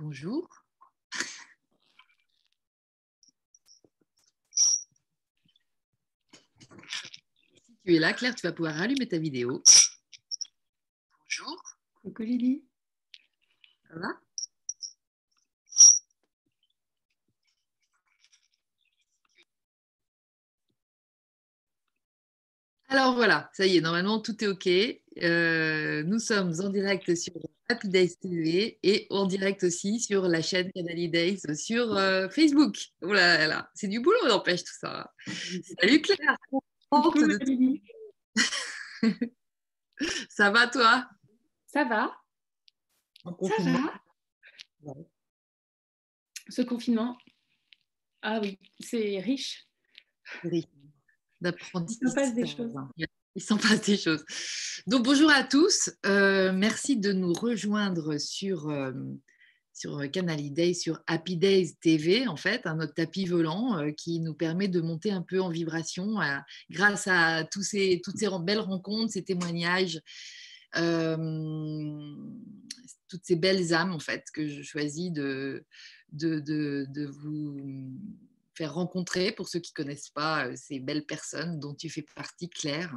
Bonjour. Si tu es là, Claire, tu vas pouvoir rallumer ta vidéo. Bonjour. Coucou Lily. Ça va? Alors voilà, ça y est, normalement tout est OK. Euh, nous sommes en direct sur Happy Days TV et en direct aussi sur la chaîne Canali Days sur euh, Facebook. Oh là là, c'est du boulot, n'empêche tout ça. Salut Claire. Ça va toi? Ça va Ça va Ce confinement, ah oui, c'est riche. Oui, d'apprentissage. Il s'en passe des choses. Il s'en passe des choses. Donc bonjour à tous. Euh, merci de nous rejoindre sur, euh, sur Canal Day, sur Happy Days TV, en fait, un notre tapis volant euh, qui nous permet de monter un peu en vibration grâce à tous ces, toutes ces belles rencontres, ces témoignages, euh, toutes ces belles âmes, en fait, que je choisis de, de, de, de vous rencontrer pour ceux qui connaissent pas euh, ces belles personnes dont tu fais partie, Claire.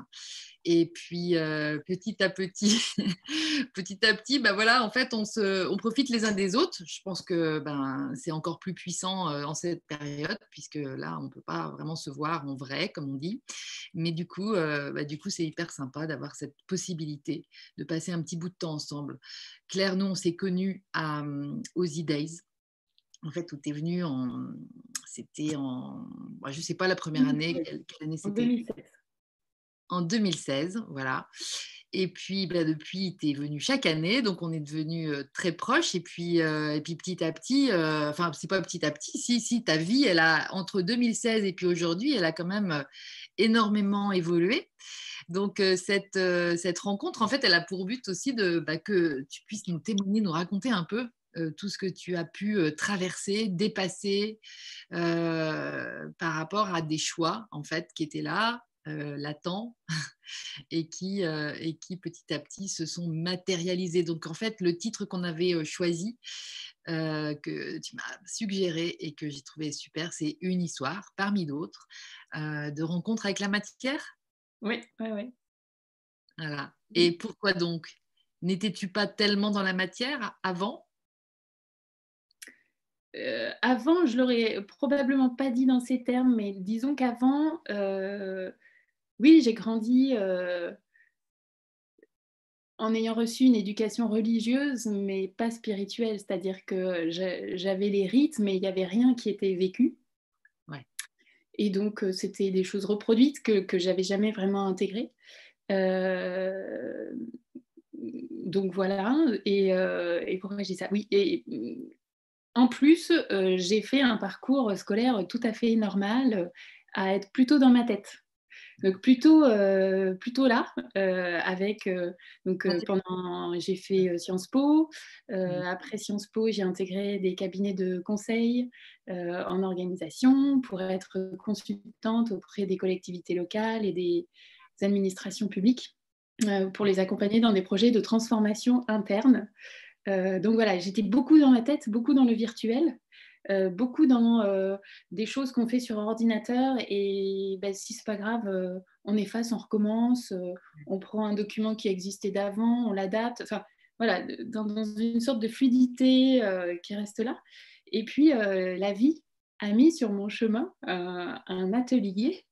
Et puis euh, petit à petit, petit à petit, ben voilà, en fait, on, se, on profite les uns des autres. Je pense que ben, c'est encore plus puissant euh, en cette période, puisque là, on ne peut pas vraiment se voir en vrai, comme on dit. Mais du coup, euh, coup, c'est hyper sympa d'avoir cette possibilité de passer un petit bout de temps ensemble. Claire, nous, on s'est connus à, aux E-Days en fait, où tu es venu en. C'était en. Je ne sais pas la première année, quelle, quelle année En c'était? 2016. En 2016, voilà. Et puis, bah, depuis, tu es venu chaque année, donc on est devenus euh, très proches. Et puis, euh, et puis petit à petit, euh, enfin, c'est pas petit à petit, si, si, ta vie, elle a, entre 2016 et puis aujourd'hui, elle a quand même euh, énormément évolué. Donc, euh, cette, euh, cette rencontre, en fait, elle a pour but aussi de, bah, que tu puisses nous témoigner, nous raconter un peu euh, tout ce que tu as pu euh, traverser, dépasser euh, par rapport à des choix, en fait, qui étaient là, euh, latents, et qui, euh, et qui petit à petit se sont matérialisés. Donc, en fait, le titre qu'on avait euh, choisi, euh, que tu m'as suggéré et que j'ai trouvé super, c'est Une histoire parmi d'autres euh, de rencontre avec la matière. Oui, oui, oui. Voilà. Et pourquoi donc N'étais-tu pas tellement dans la matière avant Euh, avant, je l'aurais probablement pas dit dans ces termes, mais disons qu'avant, euh, oui, j'ai grandi euh, en ayant reçu une éducation religieuse, mais pas spirituelle, c'est-à-dire que j'a- j'avais les rites, mais il n'y avait rien qui était vécu. Ouais. Et donc, c'était des choses reproduites que, que j'avais jamais vraiment intégrées. Donc voilà, et, et pourquoi je dis ça? Oui, et en plus, euh, j'ai fait un parcours scolaire tout à fait normal, euh, à être plutôt dans ma tête. Donc plutôt, euh, plutôt là, euh, avec euh, donc pendant j'ai fait Sciences Po. Après Sciences Po, j'ai intégré des cabinets de conseil en organisation pour être consultante auprès des collectivités locales et des administrations publiques pour les accompagner dans des projets de transformation interne. Euh, donc voilà, j'étais beaucoup dans ma tête, beaucoup dans le virtuel, euh, beaucoup dans euh, des choses qu'on fait sur ordinateur et ben, si c'est pas grave, on efface, on recommence, on prend un document qui existait d'avant, on l'adapte. Enfin voilà, dans, une sorte de fluidité qui reste là. Et puis la vie a mis sur mon chemin un atelier,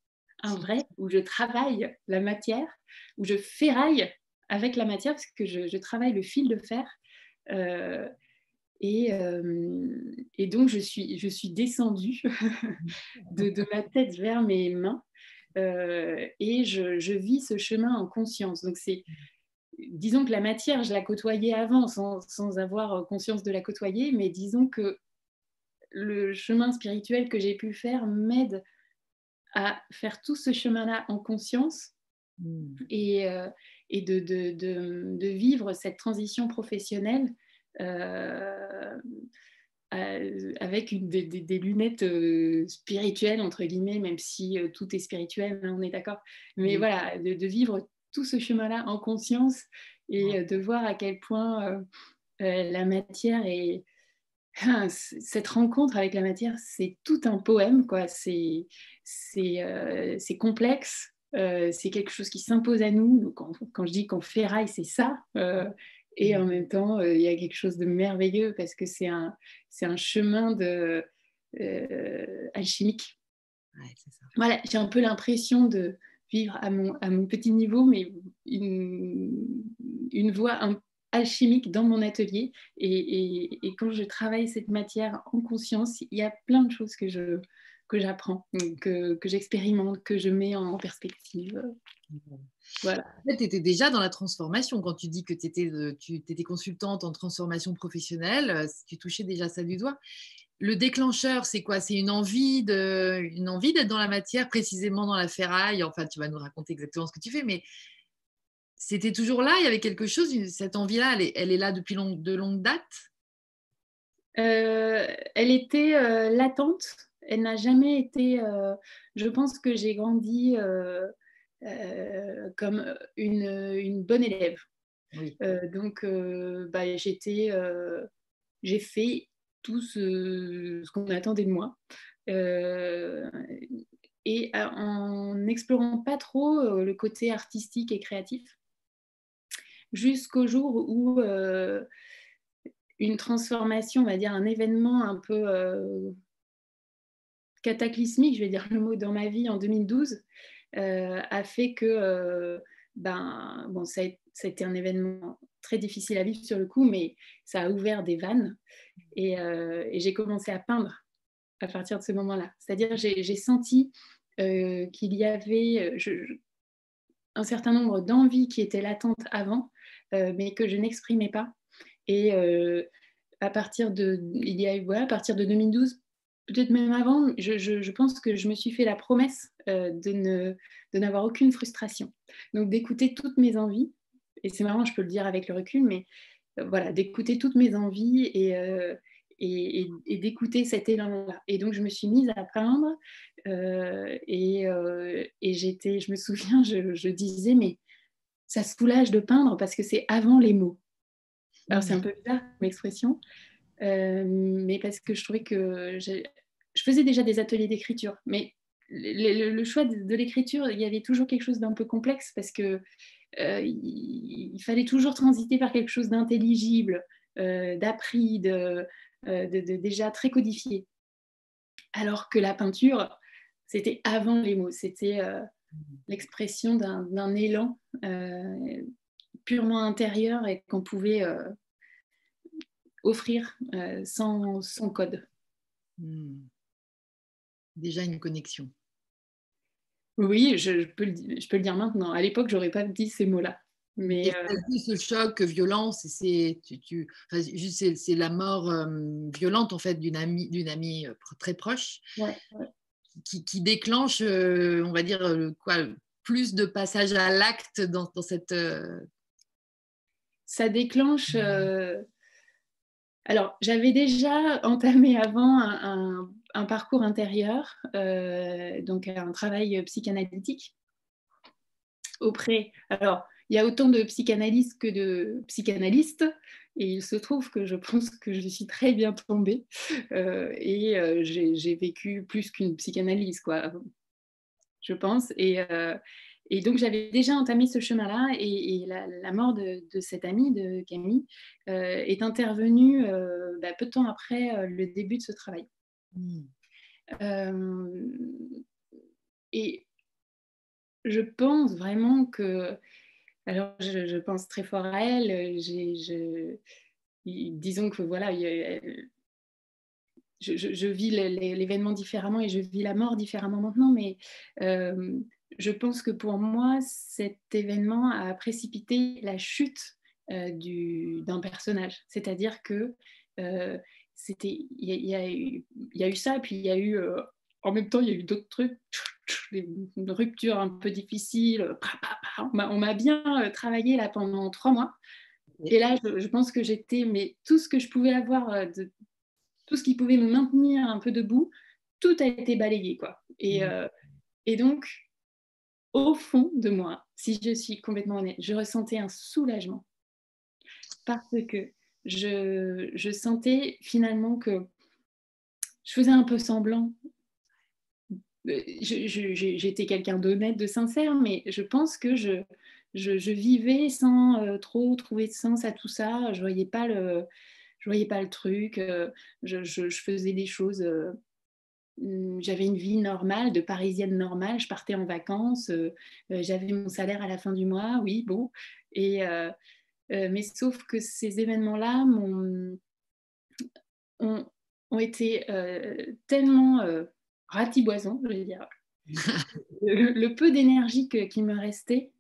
un vrai, où je travaille la matière, où je ferraille avec la matière, parce que je travaille le fil de fer. Euh, et, euh, et donc, je suis, je suis descendue de, de ma tête vers mes mains euh, et je, je vis ce chemin en conscience. Donc, c'est, disons que la matière, je la côtoyais avant sans, sans avoir conscience de la côtoyer, mais disons que le chemin spirituel que j'ai pu faire m'aide à faire tout ce chemin-là en conscience Mhm. et, euh, et de, de, de, de vivre cette transition professionnelle euh, euh, avec une, des, lunettes euh, spirituelles, entre guillemets, même si tout est spirituel, hein, on est d'accord. Mais voilà, de, vivre tout ce chemin-là en conscience et de voir à quel point la matière est, cette rencontre avec la matière, c'est tout un poème, quoi. C'est euh, complexe, euh, c'est quelque chose qui s'impose à nous. quand, quand, je dis qu'on ferraille, c'est ça. Euh, et en même temps, il y a quelque chose de merveilleux parce que c'est un, un chemin de, alchimique. Voilà, j'ai un peu l'impression de vivre à mon, à mon petit niveau, mais une, une voie un, alchimique dans mon atelier. Et, quand je travaille cette matière en conscience, il y a plein de choses que je que j'apprends, que, que j'expérimente, que je mets en perspective. Voilà. En fait, tu étais déjà dans la transformation. Quand tu dis que étais, tu étais consultante en transformation professionnelle, euh, tu touchais déjà ça du doigt. Le déclencheur, c'est quoi? C'est une envie de, une envie d'être dans la matière, précisément dans la ferraille. Enfin, tu vas nous raconter exactement ce que tu fais, mais c'était toujours là? Il y avait quelque chose Cette envie-là, elle est, là depuis de longue date? Euh, Elle était euh, latente. Elle n'a jamais été. Euh, je pense que j'ai grandi comme une, bonne élève. donc, bah, j'étais, j'ai fait tout ce, ce qu'on attendait de moi. et en n'explorant pas trop le côté artistique et créatif, jusqu'au jour où euh, une transformation, on va dire un événement un peu euh, cataclysmique, je vais dire le mot, dans ma vie en 2012, euh, a fait que, ben, bon, ça a, été un événement très difficile à vivre sur le coup, mais ça a ouvert des vannes et, j'ai commencé à peindre à partir de ce moment-là. C'est-à-dire, j'ai senti qu'il y avait un certain nombre d'envies qui étaient latentes avant, euh, mais que je n'exprimais pas. Et euh, à partir de, il y a, voilà, à partir de 2012, peut-être même avant, je, je, pense que je me suis fait la promesse euh, de, ne, de n'avoir aucune frustration. Donc d'écouter toutes mes envies, et c'est marrant, je peux le dire avec le recul, mais voilà, d'écouter toutes mes envies et, et, et, d'écouter cet élan-là. Et donc je me suis mise à peindre et, j'étais, je me souviens, je, je disais, mais ça soulage de peindre parce que c'est avant les mots. Alors c'est un peu bizarre comme expression, euh, mais parce que je trouvais que je faisais déjà des ateliers d'écriture, mais le, choix de, l'écriture, il y avait toujours quelque chose d'un peu complexe parce que euh, il, fallait toujours transiter par quelque chose d'intelligible, euh, d'appris, de, déjà très codifié. Alors que la peinture, c'était avant les mots, c'était l'expression d'un élan euh, purement intérieur et qu'on pouvait euh, offrir euh, sans, sans, code. Hmm. Déjà une connexion. Oui, je, peux le, je, peux le, dire maintenant. À l'époque, j'aurais pas dit ces mots-là. Mais ce choc, violence, c'est tu, c'est la mort violente en fait d'une amie, d'une amie très proche. Ouais, qui, déclenche, euh, on va dire, euh, quoi, plus de passage à l'acte dans, cette. Euh, Ça déclenche. Alors, j'avais déjà entamé avant un, parcours intérieur, donc un travail psychanalytique auprès. Alors, il y a autant de psychanalystes que de psychanalystes. Et il se trouve que je pense que je suis très bien tombée euh, et euh, j'ai vécu plus qu'une psychanalyse, quoi, je pense. Et, euh, et donc j'avais déjà entamé ce chemin-là et, la, mort de, de, cette amie, de Camille, est intervenue bah, peu de temps après le début de ce travail. Mmh. et je pense vraiment que alors, je, pense très fort à elle. je, disons que voilà, je, vis l'événement différemment et je vis la mort différemment maintenant, mais euh, je pense que pour moi, cet événement a précipité la chute euh, d'un personnage. C'est-à-dire que euh, c'était, il y, a eu ça, puis il y a eu en même temps, il y a eu d'autres trucs, une rupture un peu difficile. On m'a bien euh, travaillé là pendant trois mois. Et là, je, pense que j'étais, mais tout ce que je pouvais avoir, euh, de, tout ce qui pouvait me maintenir un peu debout, tout a été balayé. Quoi. Et, euh, et donc, au fond de moi, si je suis complètement honnête, je ressentais un soulagement. Parce que je, sentais finalement que je faisais un peu semblant. Euh, j'étais quelqu'un d'honnête, de sincère, mais je pense que je, vivais sans euh, trop trouver de sens à tout ça. Je voyais pas le, voyais pas le truc. Euh, je, faisais des choses. J'avais une vie normale, de parisienne normale. Je partais en vacances. J'avais mon salaire à la fin du mois. Oui, bon. Et mais sauf que ces événements-là ont, ont, été tellement ratiboisants, je vais dire. le, peu d'énergie qui me restait,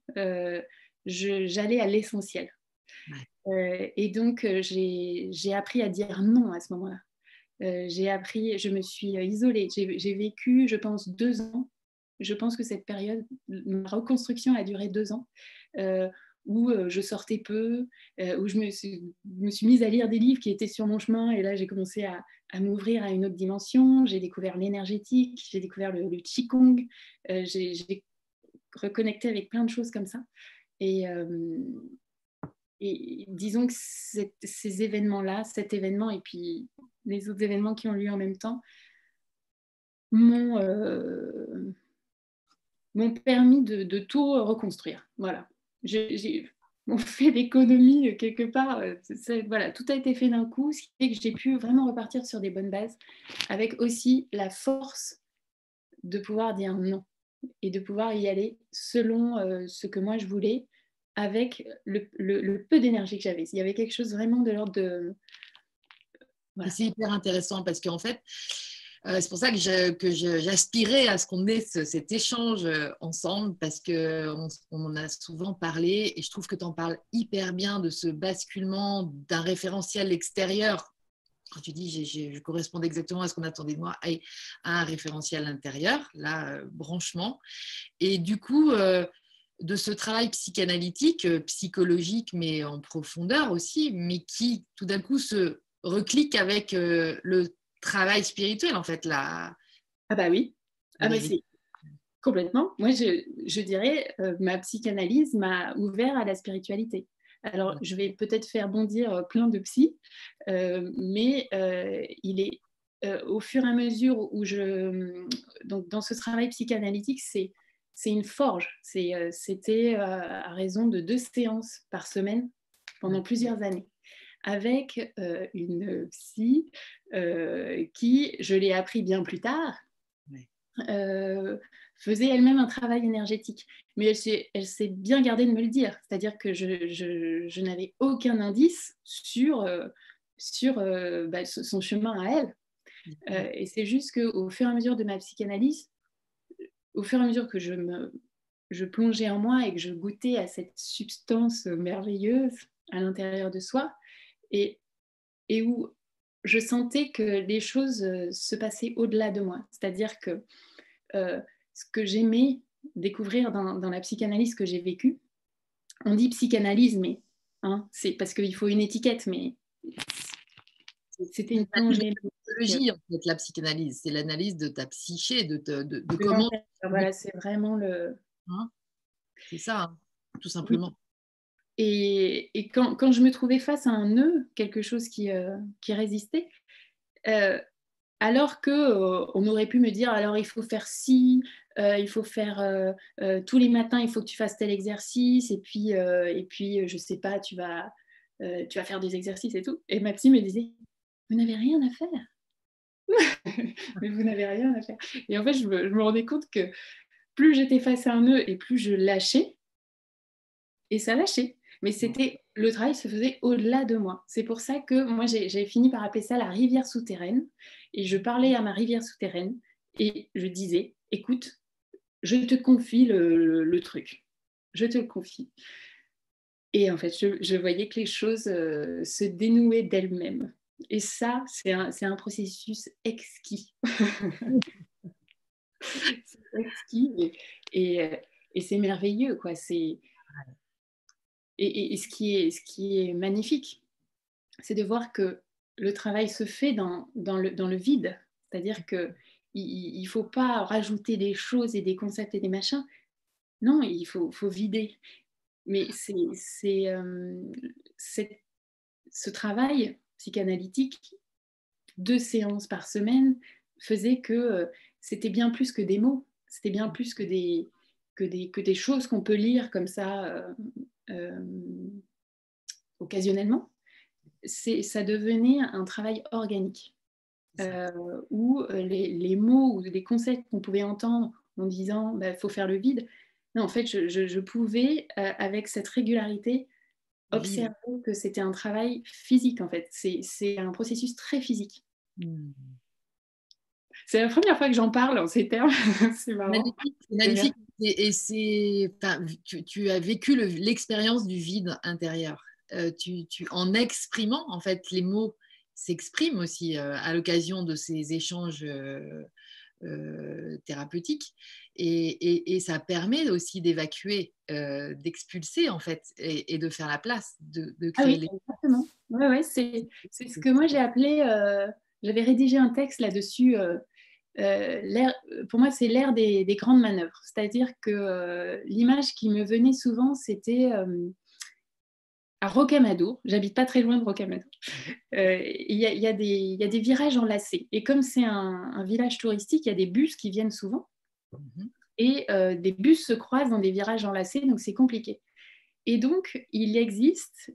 j'allais à l'essentiel. et donc, j'ai appris à dire non à ce moment-là. J'ai appris, je me suis isolée. J'ai vécu, je pense, deux ans. Je pense que cette période, ma reconstruction a duré deux ans où euh, je sortais peu, euh, où je me suis, mise à lire des livres qui étaient sur mon chemin. Et là, j'ai commencé à, m'ouvrir à une autre dimension. J'ai découvert l'énergétique, j'ai découvert le, Qigong, euh, j'ai reconnecté avec plein de choses comme ça. Et disons que ces événements-là, cet événement et puis les autres événements qui ont lieu en même temps, m'ont permis de, tout reconstruire. Voilà j'ai fait l'économie euh, quelque part. Euh, voilà, tout a été fait d'un coup, ce qui fait que j'ai pu vraiment repartir sur des bonnes bases, avec aussi la force de pouvoir dire non et de pouvoir y aller selon euh, ce que moi je voulais, avec le, peu d'énergie que j'avais. Il y avait quelque chose vraiment de l'ordre de... C'est hyper intéressant parce qu'en fait, euh, c'est pour ça que, j'aspirais à ce qu'on ait cet échange euh, ensemble parce qu'on on en a souvent parlé et je trouve que tu en parles hyper bien de ce basculement d'un référentiel extérieur. Quand tu dis je correspondais exactement à ce qu'on attendait de moi, à, un référentiel intérieur, là, euh, branchement. Et du coup, de ce travail psychanalytique, psychologique, mais en profondeur aussi, mais qui tout d'un coup se reclique avec le travail spirituel, en fait. Là. Ah bah oui. Ah bah c'est complètement. Moi, je, je dirais, euh, ma psychanalyse m'a ouvert à la spiritualité. Alors, je vais peut-être faire bondir euh, plein de psy, euh, mais il est au fur et à mesure où je... Donc, dans ce travail psychanalytique, c'est c'est une forge. C'était à raison de deux séances par semaine pendant plusieurs années avec une psy qui, je l'ai appris bien plus tard, faisait elle-même un travail énergétique. Mais elle s'est bien gardée de me le dire. C'est-à-dire que je, n'avais aucun indice sur, sur bah, son chemin à elle. et c'est juste qu'au fur et à mesure de ma psychanalyse, au fur et à mesure que je me je plongeais en moi et que je goûtais à cette substance merveilleuse à l'intérieur de soi, et, et où je sentais que les choses euh, se passaient au-delà de moi. C'est-à-dire que euh, ce que j'aimais découvrir dans, dans, la psychanalyse que j'ai vécue, on dit psychanalyse, mais hein, c'est parce qu'il faut une étiquette, mais c'était une plongée. en fait, la psychanalyse. C'est l'analyse de ta psyché, de, de, de, comment. Voilà, c'est vraiment le. Hein? C'est ça, hein, tout simplement. Et, quand, je me trouvais face à un nœud, quelque chose qui, euh, résistait, euh, alors que euh, on aurait pu me dire alors il faut faire ci, il faut faire tous les matins, il faut que tu fasses tel exercice, et puis et puis je sais pas, tu vas tu vas faire des exercices et tout. Et ma psy me disait vous n'avez rien à faire. Mais vous n'avez rien à faire. Et en fait, je me, je me rendais compte que plus j'étais face à un nœud et plus je lâchais, et ça lâchait mais c'était le travail se faisait au-delà de moi. C'est pour ça que moi j'ai fini par appeler ça la rivière souterraine et je parlais à ma rivière souterraine et je disais écoute, je te confie le, truc, je te le confie. Et en fait, je, voyais que les choses euh, se dénouaient d'elles-mêmes. Et ça, c'est un, un, processus exquis. exquis et, et, euh, et c'est merveilleux, quoi. C'est et, ce, qui est, magnifique, c'est de voir que le travail se fait dans, le, vide. C'est-à-dire qu'il ne faut pas rajouter des choses et des concepts et des machins. Non, il faut, vider. Mais euh, ce travail psychanalytique, deux séances par semaine, faisait que c'était bien plus que des mots, c'était bien plus que des, choses qu'on peut lire comme ça occasionnellement. Ça devenait un travail organique. où les, les, mots ou les concepts qu'on pouvait entendre en disant il bah, faut faire le vide, non, en fait, je, pouvais, euh, avec cette régularité, observer que c'était un travail physique, en fait. C'est un processus très physique. Hmm. C'est la première fois que j'en parle en ces termes. c'est magnifique. magnifique. Et, c'est, tu, tu, as vécu l'expérience du vide intérieur. Euh, tu, tu, en exprimant, en fait, les mots s'expriment aussi euh, à l'occasion de ces échanges euh, thérapeutique et, ça permet aussi d'évacuer, d'expulser en fait et, de faire la place, de, ah créer Exactement. Ouais, ouais, c'est, ce que moi j'ai appelé, j'avais rédigé un texte là-dessus. Pour moi, c'est l'ère des, des, grandes manœuvres. C'est-à-dire que l'image qui me venait souvent, c'était à Rocamadour, j'habite pas très loin de Rocamadour, euh, il y, y, a des virages enlacés. Et comme c'est un, village touristique, il y a des bus qui viennent souvent. Mhm. Et euh, des bus se croisent dans des virages enlacés, donc c'est compliqué. Et donc, il existe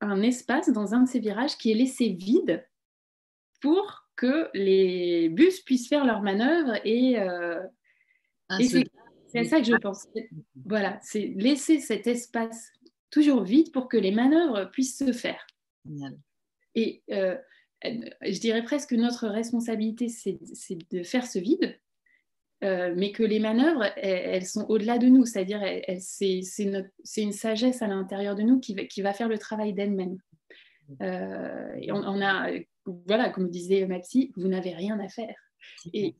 un espace dans un de ces virages qui est laissé vide pour que les bus puissent faire leur manœuvre. Et, euh, et c'est à ça que je pense. Voilà, c'est laisser cet espace toujours vite pour que les manœuvres puissent se faire. Et euh, je dirais presque que notre responsabilité, c'est de faire ce vide, euh, mais que les manœuvres, elles, sont au-delà de nous, c'est-à-dire c'est une sagesse à l'intérieur de nous qui va, qui va, faire le travail d'elle-même. Euh, on, a, voilà, comme disait ma psy, vous n'avez rien à faire. Et,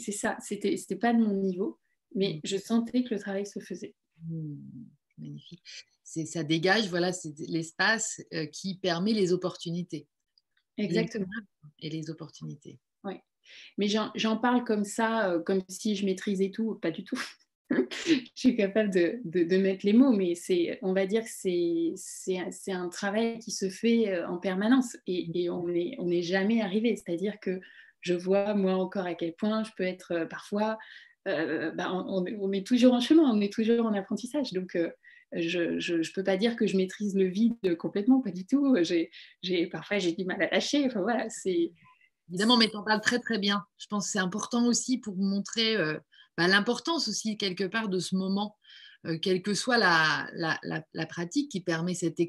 c'est ça, c'était pas de mon niveau, mais mm. je sentais que le travail se faisait. Mm. Magnifique ça dégage, voilà, c'est l'espace euh, qui permet les opportunités. Exactement. Et les opportunités. Oui. Mais j'en parle comme ça, euh, comme si je maîtrisais tout, pas du tout. je suis capable de, mettre les mots, mais c'est, on va dire que c'est un travail qui se fait euh, en permanence et, on n'est jamais arrivé. C'est-à-dire que je vois, moi encore, à quel point je peux être parfois, bah, on, est toujours en chemin, on est toujours en apprentissage. Donc, je ne peux pas dire que je maîtrise le vide complètement, pas du tout. Parfois, j'ai du mal à lâcher. Enfin, voilà, c'est... Évidemment, mais tu en parles très très bien. Je pense que c'est important aussi pour montrer euh, bah, l'importance aussi quelque part de ce moment, euh, quelle que soit la, la, pratique qui permet cette,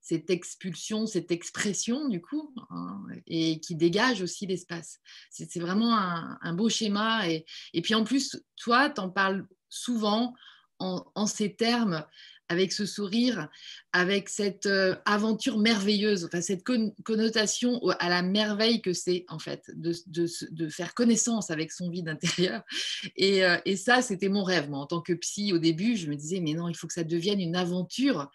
cette expulsion, cette expression du coup, hein, et qui dégage aussi l'espace. C'est, vraiment un, beau schéma. Et, et puis en plus, toi, tu en parles souvent en, ces termes, avec ce sourire, avec cette euh, aventure merveilleuse, enfin, cette connotation à la merveille que c'est, en fait, de, faire connaissance avec son vide intérieur. Euh, et, ça, c'était mon rêve. Moi, en tant que psy, au début, je me disais, mais non, il faut que ça devienne une aventure,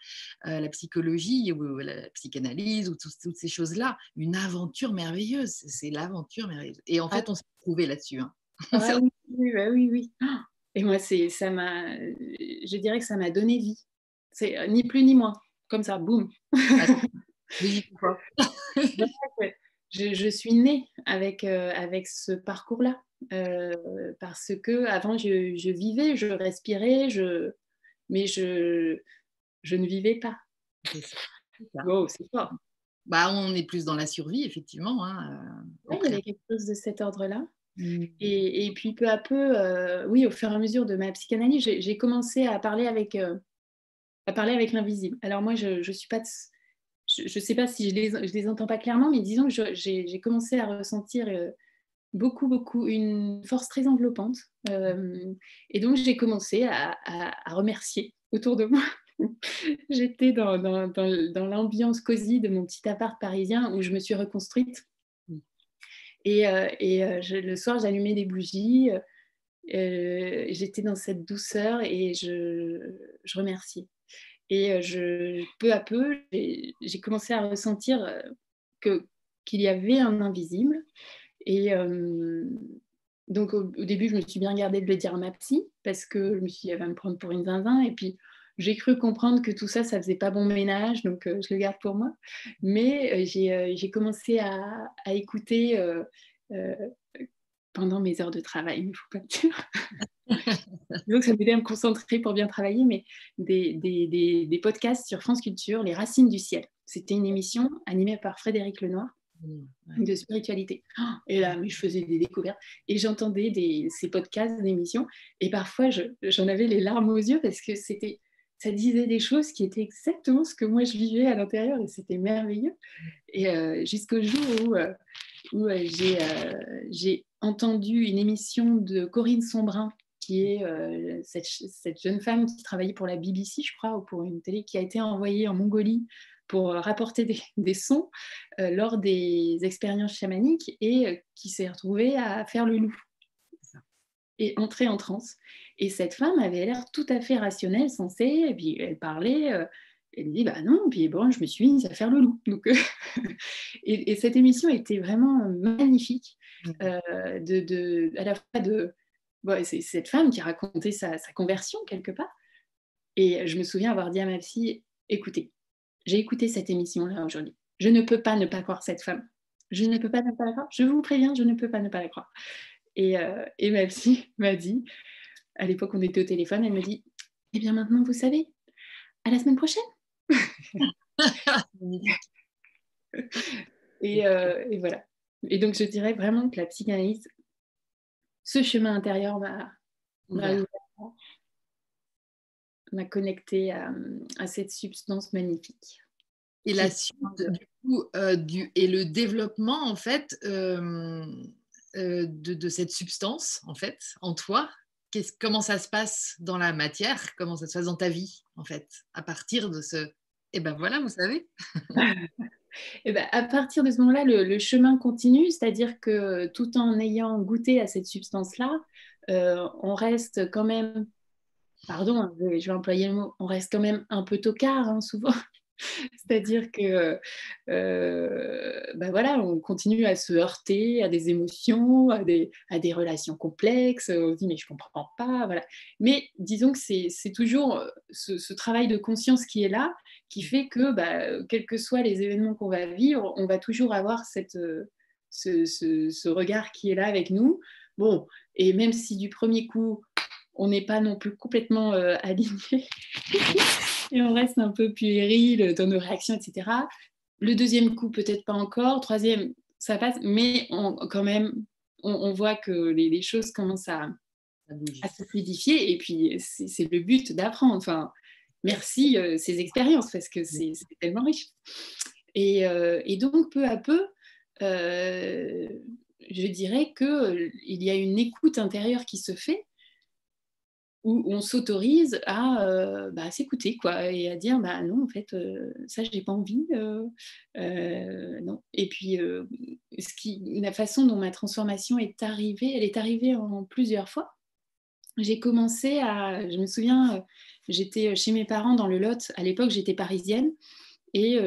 euh, la psychologie ou la psychanalyse ou toutes ces choses-là, une aventure merveilleuse. C'est l'aventure merveilleuse. Et en fait, on s'est trouvé là-dessus. Hein. oui, oui, oui. Et moi, c'est, ça m'a, je dirais que ça m'a donné vie. C'est euh, ni plus ni moins, comme ça, boum. je, suis née avec, euh, avec ce parcours-là. Euh, parce que avant je, je, vivais, je respirais, je, mais je, je ne vivais pas. C'est c'est fort. Bah, on est plus dans la survie, effectivement. Hein, il y avait quelque chose de cet ordre-là. Mm. Et, puis peu à peu, euh, oui, au fur et à mesure de ma psychanalyse, j'ai commencé à parler avec, euh, à parler avec l'invisible. Alors moi, je, je suis pas, je, ne sais pas si je les, les entends pas clairement, mais disons que j'ai commencé à ressentir euh, beaucoup, beaucoup une force très enveloppante. et donc j'ai commencé à, remercier autour de moi. J'étais dans, l'ambiance cosy de mon petit appart parisien où je me suis reconstruite et, euh, euh, le soir, j'allumais des bougies. Euh, j'étais dans cette douceur et je, je remerciais. Et je, peu à peu, j'ai commencé à ressentir que, qu'il y avait un invisible. Et donc, au, début, je me suis bien gardée de le dire à ma psy parce que je me suis dit, elle va me prendre pour une zinzin. Et puis, j'ai cru comprendre que tout ça, ça faisait pas bon ménage, donc je le garde pour moi. Mais j'ai commencé à écouter pendant mes heures de travail, il ne faut pas dire. Donc, ça m'aidait à me concentrer pour bien travailler, mais des, des, des, podcasts sur France Culture, Les Racines du Ciel. C'était une émission animée par Frédéric Lenoir mmh, de spiritualité. Et là, je faisais des découvertes et j'entendais ces podcasts d'émissions et parfois j'en avais les larmes aux yeux parce que c'était ça disait des choses qui étaient exactement ce que moi je vivais à l'intérieur et c'était merveilleux. Et euh, jusqu'au jour où, euh, où euh, j'ai entendu une émission de Corinne Sombrin, qui est cette, cette, jeune femme qui travaillait pour la BBC, je crois, ou pour une télé, qui a été envoyée en Mongolie pour rapporter des, sons lors des expériences chamaniques et qui s'est retrouvée à faire le loup et entrer en transe. Et cette femme avait l'air tout à fait rationnelle, sensée, et puis elle parlait, euh, elle dit bah non, puis bon, je me suis mise à faire le loup. Donc, euh, et, cette émission était vraiment magnifique. Euh, de, de, à la fois de. Bon, c'est cette femme qui racontait sa, sa conversion quelque part. Et je me souviens avoir dit à ma fille écoutez, j'ai écouté cette émission-là aujourd'hui. Je ne peux pas ne pas croire cette femme. Je ne peux pas ne pas la croire. Je vous préviens, je ne peux pas ne pas la croire. Et, et ma fille m'a dit à l'époque, on était au téléphone, elle me dit Eh bien, maintenant, vous savez, à la semaine prochaine. Euh, et, voilà. Et donc, je dirais vraiment que la psychanalyse, ce chemin intérieur m'a m'a connecté à, cette substance magnifique. Et la suite, du coup, euh, du, et le développement, en fait, euh, de, de, cette substance, en fait, en toi, comment ça se passe dans la matière, comment ça se passe dans ta vie, en fait, à partir de ce... Et eh ben voilà, vous savez. Eh ben, à partir de ce moment-là, le, chemin continue, c'est-à-dire que tout en ayant goûté à cette substance-là, euh, on reste quand même, pardon, hein, je vais employer le mot, on reste quand même un peu tocard hein, souvent. C'est-à-dire que ben voilà, on continue à se heurter à des émotions, à des, relations complexes. On se dit mais je comprends pas, voilà. Mais disons que c'est toujours euh, ce, travail de conscience qui est là, qui fait que bah, quels que soient les événements qu'on va vivre, on va toujours avoir cette, euh, ce, ce, regard qui est là avec nous. Bon, et même si du premier coup on n'est pas non plus complètement aligné et on reste un peu puéril dans nos réactions, etc. Le deuxième coup, peut-être pas encore. Troisième, ça passe, mais on, quand même, on, voit que les, choses commencent à, à, se fluidifier. Et puis, c'est le but d'apprendre. Enfin, merci euh, ces expériences parce que c'est tellement riche. Et, euh, et, donc, peu à peu, euh, je dirais qu'il y a une écoute intérieure qui se fait où on s'autorise à, euh, bah, s'écouter quoi et à dire bah non en fait euh, ça j'ai pas envie euh, non. Et puis la façon dont ma transformation est arrivée elle est arrivée en plusieurs fois. J'ai commencé à je me souviens j'étais chez mes parents dans le Lot. À l'époque j'étais parisienne et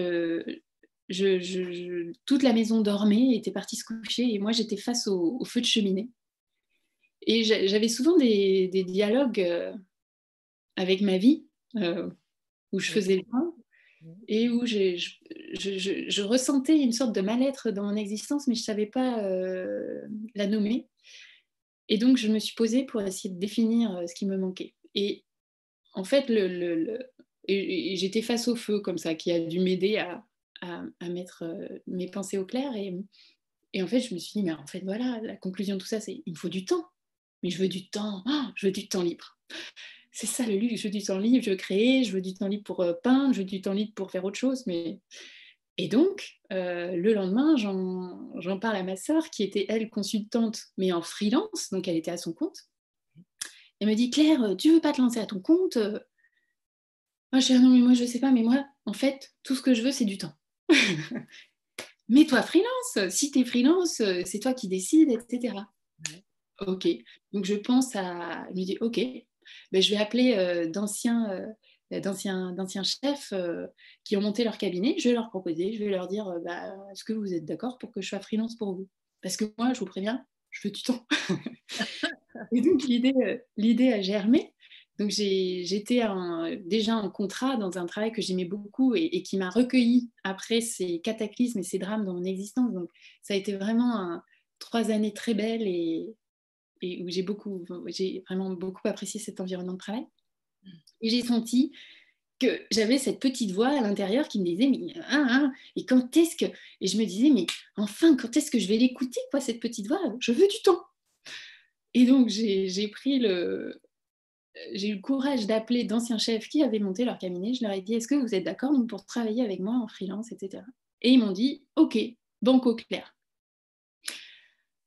je, toute la maison dormait était partie se coucher et moi j'étais face au feu de cheminée et j'avais souvent des, dialogues euh, avec ma vie, euh, où je faisais le point, et où je, je, ressentais une sorte de mal-être dans mon existence, mais je ne savais pas euh, la nommer. Et donc, je me suis posée pour essayer de définir ce qui me manquait. Et en fait, le, j'étais face au feu, comme ça, qui a dû m'aider à, à, à, mettre mes pensées au clair. Et, et en fait, je me suis dit, mais en fait, voilà, la conclusion de tout ça, c'est il me faut du temps mais je veux du temps, ah, je veux du temps libre. C'est ça le luxe, je veux du temps libre, je veux créer, je veux du temps libre pour euh, peindre, je veux du temps libre pour faire autre chose. Mais... Et donc, euh, le lendemain, j'en parle à ma sœur, qui était, elle, consultante, mais en freelance, donc elle était à son compte. Elle me dit, Claire, tu veux pas te lancer à ton compte? Moi, je dis, non, mais moi, je sais pas, mais moi, en fait, tout ce que je veux, c'est du temps. Mets-toi freelance, si tu es freelance, c'est toi qui décides, etc. Ok. Donc je pense à. Je me dis, ok, ben, je vais appeler euh, d'anciens. Euh, d'anciens chefs euh, qui ont monté leur cabinet, je vais leur proposer, je vais leur dire bah, est-ce que vous êtes d'accord pour que je sois freelance pour vous? Parce que moi, je vous préviens, je veux du temps. et donc l'idée, l'idée a germé. Donc j'étais déjà en contrat dans un travail que j'aimais beaucoup et, qui m'a recueilli après ces cataclysmes et ces drames dans mon existence. Donc ça a été vraiment trois années très belles et, où j'ai beaucoup, j'ai vraiment beaucoup apprécié cet environnement de travail. Et j'ai senti que j'avais cette petite voix à l'intérieur qui me disait mais hein, hein, et quand est-ce que et je me disais mais enfin quand est-ce que je vais l'écouter quoi cette petite voix? Je veux du temps et donc j'ai pris le j'ai eu le courage d'appeler d'anciens chefs qui avaient monté leur cabinet. Je leur ai dit Est-ce que vous êtes d'accord pour travailler avec moi en freelance, etc. Et ils m'ont dit Ok, banco clair.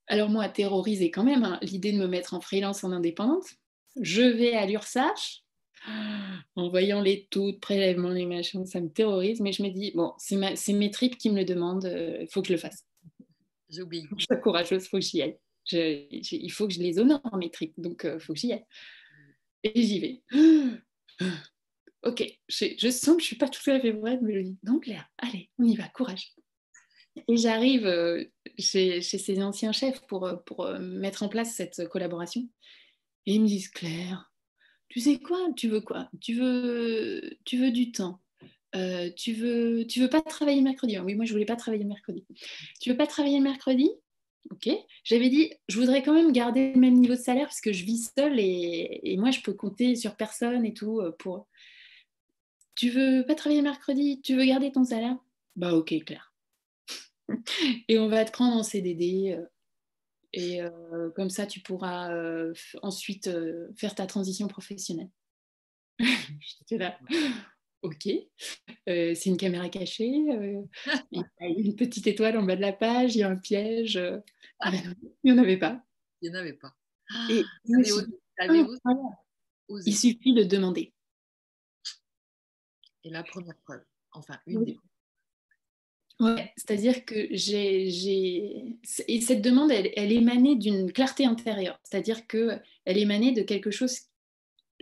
Alors, moi, terrorisée quand même, hein, l'idée de me mettre en freelance en indépendante, je vais à l'URSSAF en voyant les taux de prélèvement, les machins, ça me terrorise, mais je me dis Bon, c'est mes tripes qui me le demandent, il euh, faut que je le fasse. J'oublie. Je suis courageuse, il faut que j'y aille. il faut que je les honore, mes tripes, donc il euh, faut que j'y aille. Et j'y vais. Ok, je, sens que je ne suis pas tout à fait vraie, mais je dis non, Claire, allez, on y va, courage. Et j'arrive euh, chez, ces anciens chefs pour, euh, euh, mettre en place cette collaboration. Et ils me disent Claire, tu sais quoi? Tu veux quoi? Tu veux, tu veux du temps tu veux, tu veux pas travailler mercredi? Oui, moi je voulais pas travailler mercredi. Tu veux pas travailler le mercredi? Ok. J'avais dit, je voudrais quand même garder le même niveau de salaire parce que je vis seule et, moi, je peux compter sur personne et tout pour. Tu veux pas travailler mercredi? Tu veux garder ton salaire? Bah, ok, Claire. et on va te prendre en CDD. Euh, et euh, comme ça, tu pourras ensuite faire ta transition professionnelle. J'étais là ok, euh, c'est une caméra cachée, euh, il y a une petite étoile en bas de la page, il y a un piège. Euh, ah, il n'y en avait pas. Il n'y en avait pas. Et ah, il suffit de demander. Et la première preuve, enfin une des Ouais, c'est-à-dire que j'ai, et cette demande, elle, elle émanait d'une clarté intérieure, c'est-à-dire que elle émanait de quelque chose.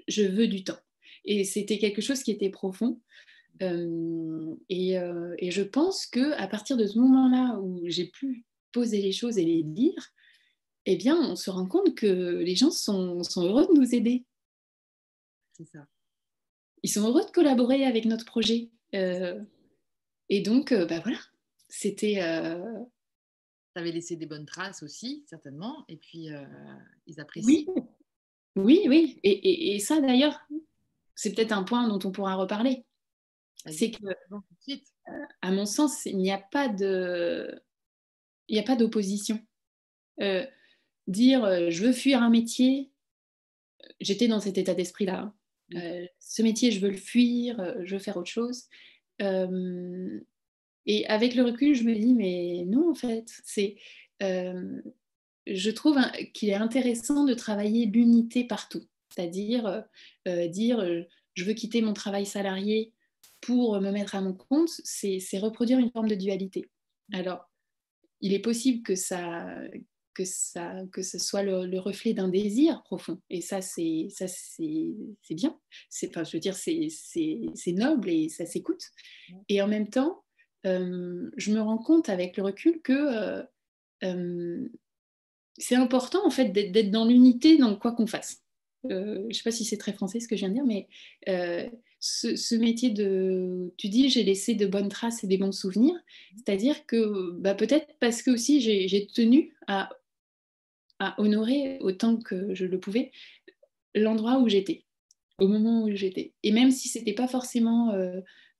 Je veux du temps. Et c'était quelque chose qui était profond. Euh, euh, et, je pense que à partir de ce moment-là où j'ai pu poser les choses et les dire, eh bien, on se rend compte que les gens sont, sont heureux de nous aider. C'est ça. Ils sont heureux de collaborer avec notre projet. Euh, et donc, bah voilà, c'était. Tu avais laissé des bonnes traces aussi, certainement, et puis ils apprécient. Oui, oui, oui. Et, et ça, d'ailleurs, c'est peut-être un point dont on pourra reparler. C'est que, euh, à mon sens, il n'y a pas de, il n'y a pas d'opposition. Euh, dire euh, je veux fuir un métier, j'étais dans cet état d'esprit-là. Hein. ce métier, je veux le fuir, je veux faire autre chose. Et avec le recul, je me dis mais non, en fait, c'est je trouve qu'il est intéressant de travailler l'unité partout c'est-à-dire euh, euh, dire euh, je veux quitter mon travail salarié pour me mettre à mon compte, c'est reproduire une forme de dualité. Alors, il est possible que ça, que ça, que ce soit le, reflet d'un désir profond. Et ça, c'est ça, c'est bien. C'est, enfin, je veux dire, c'est noble et ça s'écoute. Et en même temps, je me rends compte avec le recul que c'est important en fait d'être dans l'unité dans quoi qu'on fasse. Euh, je ne sais pas si c'est très français ce que je viens de dire, mais euh, ce, métier de, tu dis, j'ai laissé de bonnes traces et des bons souvenirs, c'est-à-dire que bah, peut-être parce que aussi j'ai tenu à, honorer autant que je le pouvais l'endroit où j'étais, au moment où j'étais. Et même si ce n'était pas forcément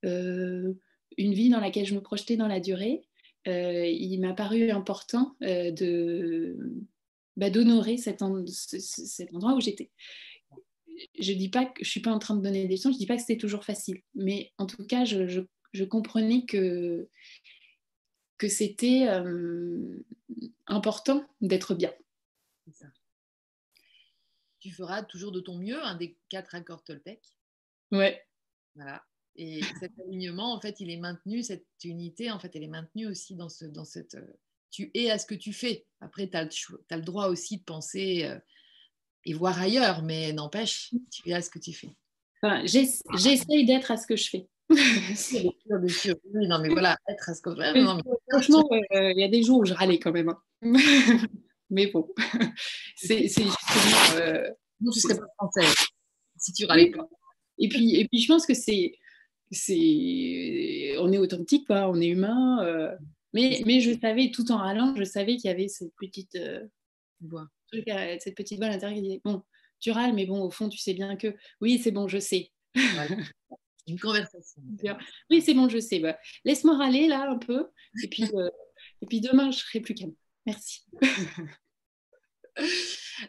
euh, une vie dans laquelle je me projetais dans la durée, il m'a paru important de bah, d'honorer cet, endroit où j'étais. Je dis pas que je suis pas en train de donner des leçons, je dis pas que c'était toujours facile, mais en tout cas, je, comprenais que, que c'était euh, important d'être bien. Tu feras toujours de ton mieux un des quatre accords Toltec. Ouais. Voilà. Et cet alignement, en fait, il est maintenu, cette unité, en fait, elle est maintenue aussi dans, ce, dans cette euh, tu es à ce que tu fais. Après, tu as, le droit aussi de penser euh, et voir ailleurs, mais n'empêche, tu es à ce que tu fais. J'essaye d'être à ce que je fais. non, mais voilà, être à ce que je fais. Franchement, euh, il y a des jours où je râlais quand même. Hein. mais bon, c'est justement. Euh, je ne serais pas française. si tu râlais pas. Et puis, et puis, je pense que c'est, c'est, on est authentique, quoi, on est humain. Euh, mais, mais je savais, tout en râlant, je savais qu'il y avait cette petite euh, voix, cette petite voix à l'intérieur qui disait, bon, tu râles, mais bon, au fond, tu sais bien que, oui, c'est bon, je sais. Une conversation. Oui, c'est bon, je sais. Bah, laisse-moi râler là un peu. Et puis, euh, et puis demain, je serai plus calme. Merci.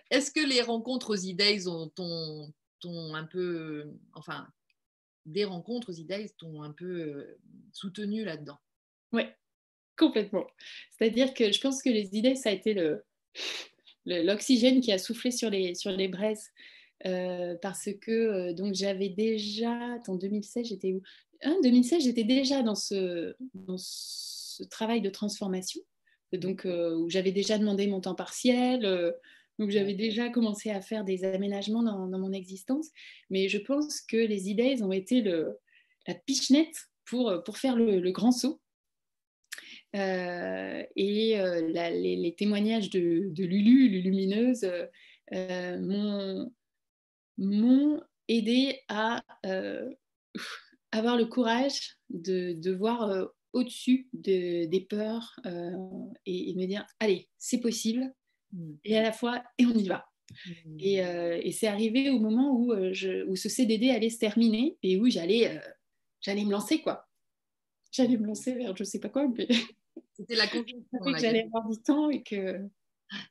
Est-ce que les rencontres aux e ont, un peu, enfin, des rencontres aux e t'ont un peu euh, soutenu là-dedans? Oui, complètement. C'est-à-dire que je pense que les idées, ça a été l'oxygène qui a soufflé sur les, sur les braises. Euh, parce que euh, donc j'avais déjà, en 2016, j'étais où? 2016, j'étais déjà dans ce, dans ce travail de transformation, donc euh, où j'avais déjà demandé mon temps partiel, donc j'avais déjà commencé à faire des aménagements dans, mon existence. Mais je pense que les idées ont été le, la pichenette pour, pour faire le, grand saut. et les, témoignages de, de Lulu, Lulumineuse, m'ont m'ont aidé à euh, avoir le courage de, voir euh, au-dessus des peurs euh, et, me dire allez, c'est possible, mm. et à la fois, et on y va. Mm. Et, c'est arrivé au moment où, je, où, ce CDD allait se terminer et où j'allais j'allais me lancer, quoi. J'allais me lancer vers je sais pas quoi, mais c'était la conviction que j'allais avoir du temps et que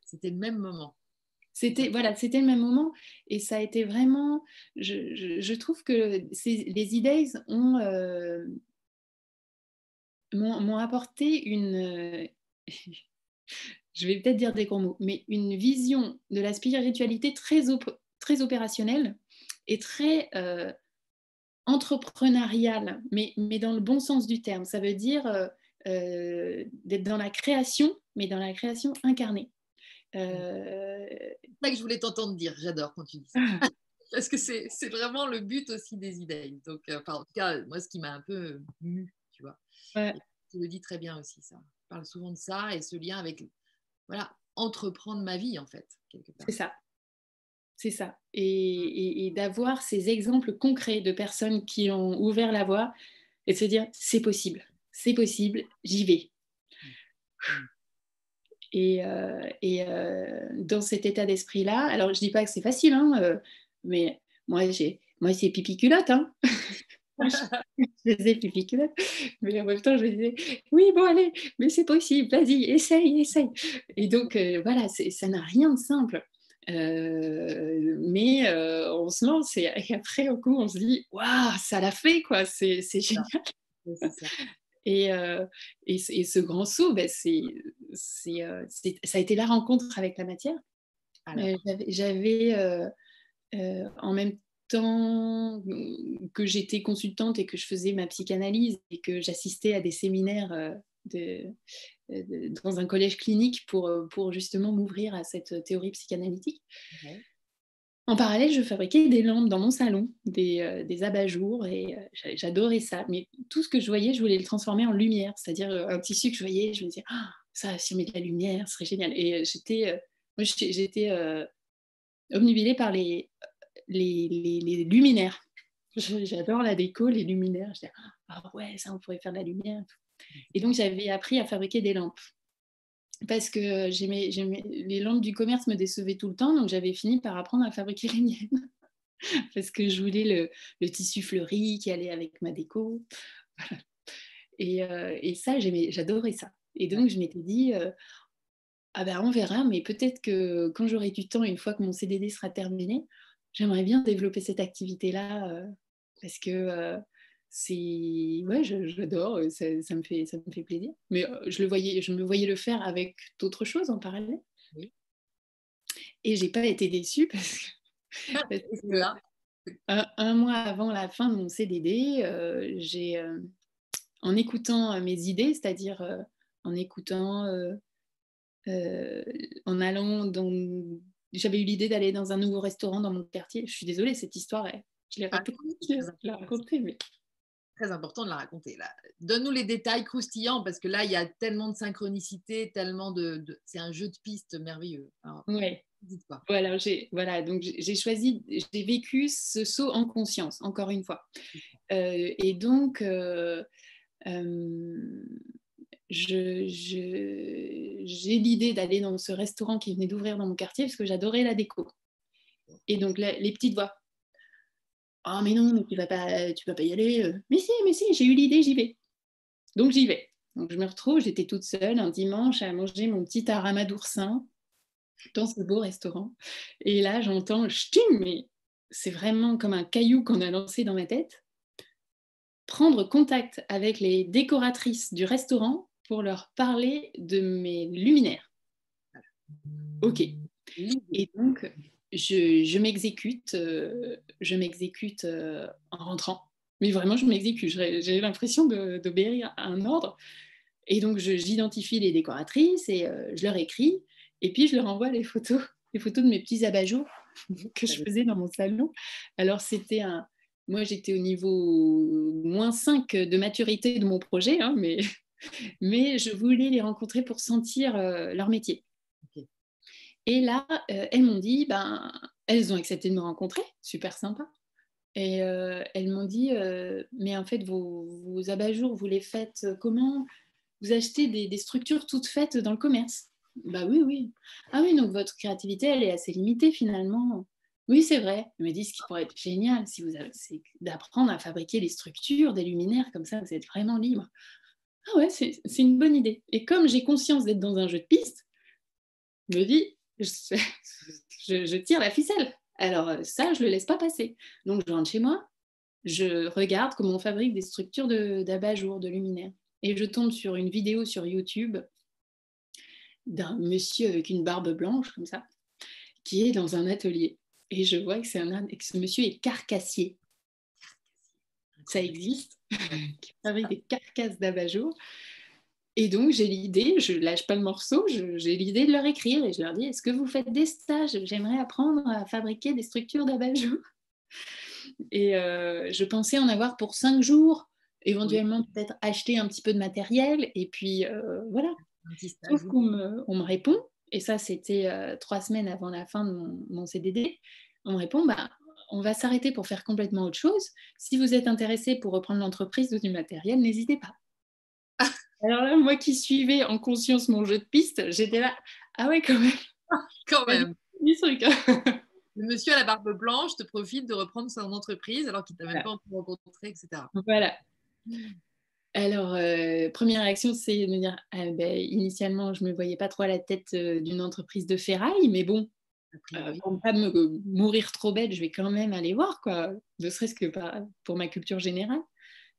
c'était le même moment. C'était voilà, c'était le même moment et ça a été vraiment. Je, trouve que les idées ont euh, m'ont apporté une. je vais peut-être dire des gros mots, mais une vision de la spiritualité très, très opérationnelle et très euh, entrepreneuriale, mais, mais dans le bon sens du terme. Ça veut dire euh, d'être dans la création, mais dans la création incarnée. Euh... C'est ça que je voulais t'entendre dire, j'adore quand tu dis ça. Parce que c'est vraiment le but aussi des idées. Donc, euh, en tout cas, moi, ce qui m'a un peu mu, tu vois. Tu le dis très bien aussi, ça. Je parle souvent de ça et ce lien avec, voilà, entreprendre ma vie, en fait, quelque part. C'est ça. C'est ça. Et, et, d'avoir ces exemples concrets de personnes qui ont ouvert la voie et de se dire, c'est possible, c'est possible, j'y vais. Mmh. Et, euh, et euh, dans cet état d'esprit-là, alors je ne dis pas que c'est facile, hein, euh, mais moi, j'ai, moi c'est pipi culotte. Hein. je faisais pipi culotte, mais en même temps, je me disais, oui, bon, allez, mais c'est possible, vas-y, essaye, essaye. Et donc, voilà, ça n'a rien de simple. mais on se lance et, après, au coup, on se dit, waouh, ça l'a fait, quoi, c'est, génial. Et, euh, et, ce grand saut, ben, euh, c'est, ça a été la rencontre avec la matière. Euh, j'avais, en même temps que j'étais consultante et que je faisais ma psychanalyse et que j'assistais à des séminaires de, dans un collège clinique pour, pour justement m'ouvrir à cette théorie psychanalytique. En parallèle, je fabriquais des lampes dans mon salon, des, euh, des abat-jours, et euh, j'adorais ça. Mais tout ce que je voyais, je voulais le transformer en lumière, c'est-à-dire euh, un tissu que je voyais, je me disais, ah, ça, si on met de la lumière, ce serait génial. Et j'étais, j'étais obnubilée par les, les, les, luminaires. J'adore la déco, les luminaires. Je disais, ah ouais, ça, on pourrait faire de la lumière. Et donc, j'avais appris à fabriquer des lampes parce que j'aimais, les lampes du commerce me décevaient tout le temps, donc j'avais fini par apprendre à fabriquer les miennes. parce que je voulais le, tissu fleuri qui allait avec ma déco. et, euh, et, ça, j'adorais ça. Et donc, je m'étais dit, euh, ah ben on verra, mais peut-être que quand j'aurai du temps, une fois que mon CDD sera terminé, j'aimerais bien développer cette activité-là, euh, parce que c'est ouais j'adore ça, ça, me fait ça me fait plaisir. Mais je le voyais je me voyais le faire avec d'autres choses en parallèle. Oui. et j'ai pas été déçue parce que, un, mois avant la fin de mon CDD j'ai en écoutant mes idées c'est-à-dire en écoutant en allant dans j'avais eu l'idée d'aller dans un nouveau restaurant dans mon quartier je suis désolée cette histoire je l'ai ah, racontée mais très important de la raconter. Donne-nous les détails croustillants parce que là, il y a tellement de synchronicité, tellement de. C'est un jeu de pistes merveilleux. Oui, Voilà, j'ai voilà, donc j'ai choisi, j'ai vécu ce saut en conscience, encore une fois. Euh, et donc, euh, euh, j'ai l'idée d'aller dans ce restaurant qui venait d'ouvrir dans mon quartier parce que j'adorais la déco. Et donc, les petites voix. Ah, mais non, tu vas pas, vas pas y aller. Mais si, mais si, j'ai eu l'idée, j'y vais. Donc, j'y vais. Donc, je me retrouve, j'étais toute seule un dimanche à manger mon petit arama d'oursin dans ce beau restaurant. Et là, j'entends, mais c'est vraiment comme un caillou qu'on a lancé dans ma tête. Prendre contact avec les décoratrices du restaurant pour leur parler de mes luminaires. Ok. Et donc, je, m'exécute, euh, je m'exécute euh, en rentrant. Mais vraiment, je m'exécute. J'ai l'impression d'obéir à un ordre. Et donc, j'identifie les décoratrices et euh, je leur écris. Et puis, je leur envoie les photos, les photos de mes petits abat-jours que je faisais dans mon salon. Alors, c'était un. Moi, j'étais au niveau moins 5 de maturité de mon projet, hein, mais, mais je voulais les rencontrer pour sentir euh, leur métier. Et là, euh, elles m'ont dit, ben, elles ont accepté de me rencontrer, super sympa. Et euh, elles m'ont dit, mais en fait, vos, vos abat-jours, vous les faites comment? Vous achetez des, des, structures toutes faites dans le commerce? Bah oui, oui. Ah oui, donc votre créativité, elle est assez limitée finalement. Oui, c'est vrai. Elle me dit ce qui pourrait être génial, si vous c'est d'apprendre à fabriquer les structures, des luminaires, comme ça, vous êtes vraiment libre. Ah ouais, c'est, une bonne idée. Et comme j'ai conscience d'être dans un jeu de piste, je me dis, je, tire la ficelle. Alors ça, je ne le laisse pas passer. Donc je rentre chez moi, je regarde comment on fabrique des structures de, d'abat-jour, de luminaires. Et je tombe sur une vidéo sur YouTube d'un monsieur avec une barbe blanche comme ça, qui est dans un atelier. Et je vois que, c'est un, que ce monsieur est carcassier. Ça existe, qui fabrique des carcasses d'abat-jour. Et donc, j'ai l'idée, je lâche pas le morceau, j'ai l'idée de leur écrire et je leur dis Est-ce que vous faites des stages? J'aimerais apprendre à fabriquer des structures d'abat-jour. Et euh, je pensais en avoir pour cinq jours, éventuellement peut-être acheter un petit peu de matériel et puis euh, voilà. Sauf qu'on me, on me répond, et ça c'était euh, trois semaines avant la fin de mon, CDD, on me répond, bah, on va s'arrêter pour faire complètement autre chose. Si vous êtes intéressé pour reprendre l'entreprise ou du matériel, n'hésitez pas. Alors là, moi qui suivais en conscience mon jeu de piste, j'étais là, ah ouais quand même. quand même. Truc, hein. Le monsieur à la barbe blanche te profite de reprendre son entreprise alors qu'il t'a même pas rencontré, etc. Voilà. Alors, euh, première réaction, c'est de me dire, ah, ben, initialement, je ne me voyais pas trop à la tête euh, d'une entreprise de ferraille, mais bon, euh, pour ne pas me mourir trop bête, je vais quand même aller voir, quoi, ne serait-ce que pour ma culture générale.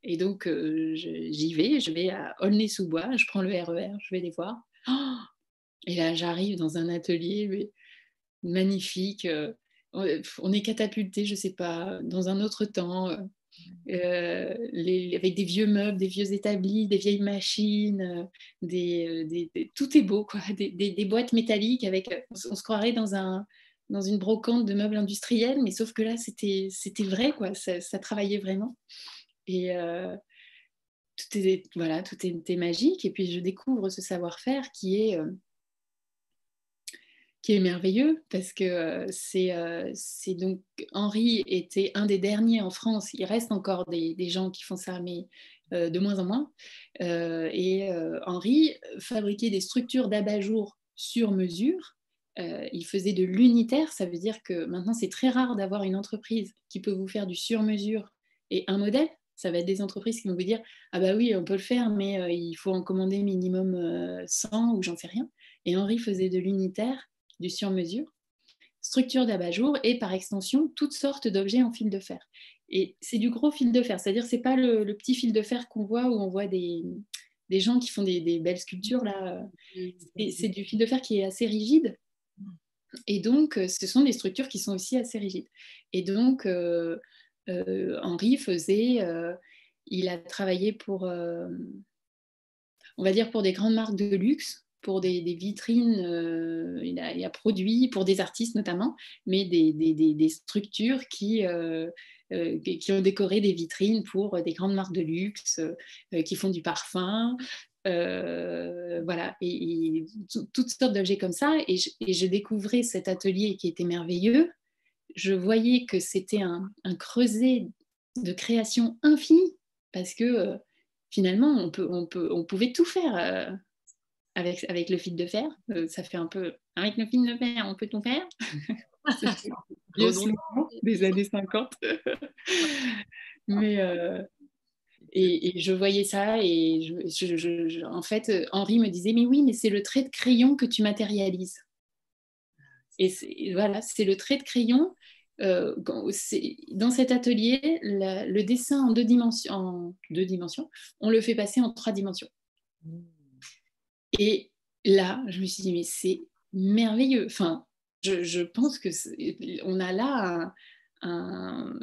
Et donc, j'y vais, je vais à Aulnay-sous-Bois, je prends le RER, e je vais les voir. Oh et là, j'arrive dans un atelier magnifique. on est catapulté, je ne sais pas, dans un autre temps euh, avec des vieux meubles, des vieux établis, des vieilles machines, euh, des, des, tout est beau. Des, boîtes métalliques avec, on, se croirait dans, un, dans une brocante de meubles industriels, mais sauf que là, c'était vrai, quoi. Ça, travaillait vraiment. Et euh, tout, est, voilà, tout était magique. Et puis, je découvre ce savoir-faire qui est qui est merveilleux parce que euh, euh, c'est donc Henri était un des derniers en France. Il reste encore des, gens qui font ça, mais euh, de moins en moins. et Henri fabriquait des structures d'abat-jour sur mesure. il faisait de l'unitaire, ça veut dire que maintenant c'est très rare d'avoir une entreprise qui peut vous faire du sur-mesure et un modèle. Ça va être des entreprises qui vont vous dire Ah, bah oui, on peut le faire, mais il faut en commander minimum 100 ou j'en sais rien. Et Henri faisait de l'unitaire du sur-mesure, structure d'abat-jour et par extension toutes sortes d'objets en fil de fer. Et c'est du gros fil de fer, c'est-à-dire c'est pas le, petit fil de fer qu'on voit où on voit des, gens qui font des, belles sculptures là. C'est du fil de fer qui est assez rigide. Et donc, euh, ce sont des structures qui sont aussi assez rigides. Et donc, euh, euh, Henri faisait, il a travaillé pour, on va dire, pour des grandes marques de luxe pour des, vitrines, euh, il, a, produit pour des artistes notamment, mais des, structures euh, euh, qui, qui ont décoré des vitrines pour des grandes marques de luxe, qui font du parfum. voilà, et, toutes sortes d'objets comme ça. Et je, découvrais cet atelier qui était merveilleux. Je voyais que c'était un, creuset de création infinie parce que finalement, on, peut, on, peut, on pouvait tout faire avec, avec le fil de fer. ça fait un peu avec le fil de fer, on peut tout faire. des années 50. Mais et, je voyais ça et je, en fait, Henri me disait, mais oui, mais c'est le trait de crayon que tu matérialises. Et voilà, c'est le trait de crayon. Euh, dans cet atelier, le dessin en deux, dimensions, en deux dimensions, on le fait passer en trois dimensions. Et là, je me suis dit, mais c'est merveilleux. Enfin, je, pense que on a là un,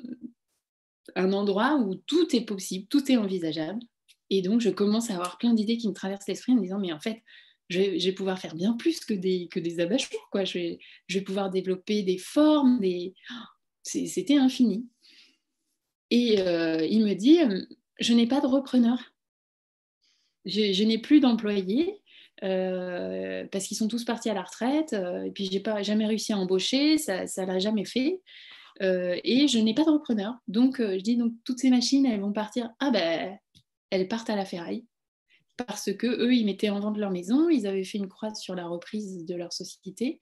endroit où tout est possible, tout est envisageable. Et donc, je commence à avoir plein d'idées qui me traversent l'esprit en me disant, mais en fait, je vais, pouvoir faire bien plus que des, que des Quoi. Je, vais, je pouvoir développer des formes, des... c'était infini. Et euh, il me dit, je n'ai pas de repreneur. Je, n'ai plus d'employés euh, parce qu'ils sont tous partis à la retraite. et puis, je n'ai jamais réussi à embaucher, ça ne l'a jamais fait. Euh, et je n'ai pas de repreneur. Donc, euh, je dis, donc, toutes ces machines, elles vont partir. Ah ben, elles partent à la ferraille. Parce que eux, ils mettaient en vente leur maison, ils avaient fait une croix sur la reprise de leur société.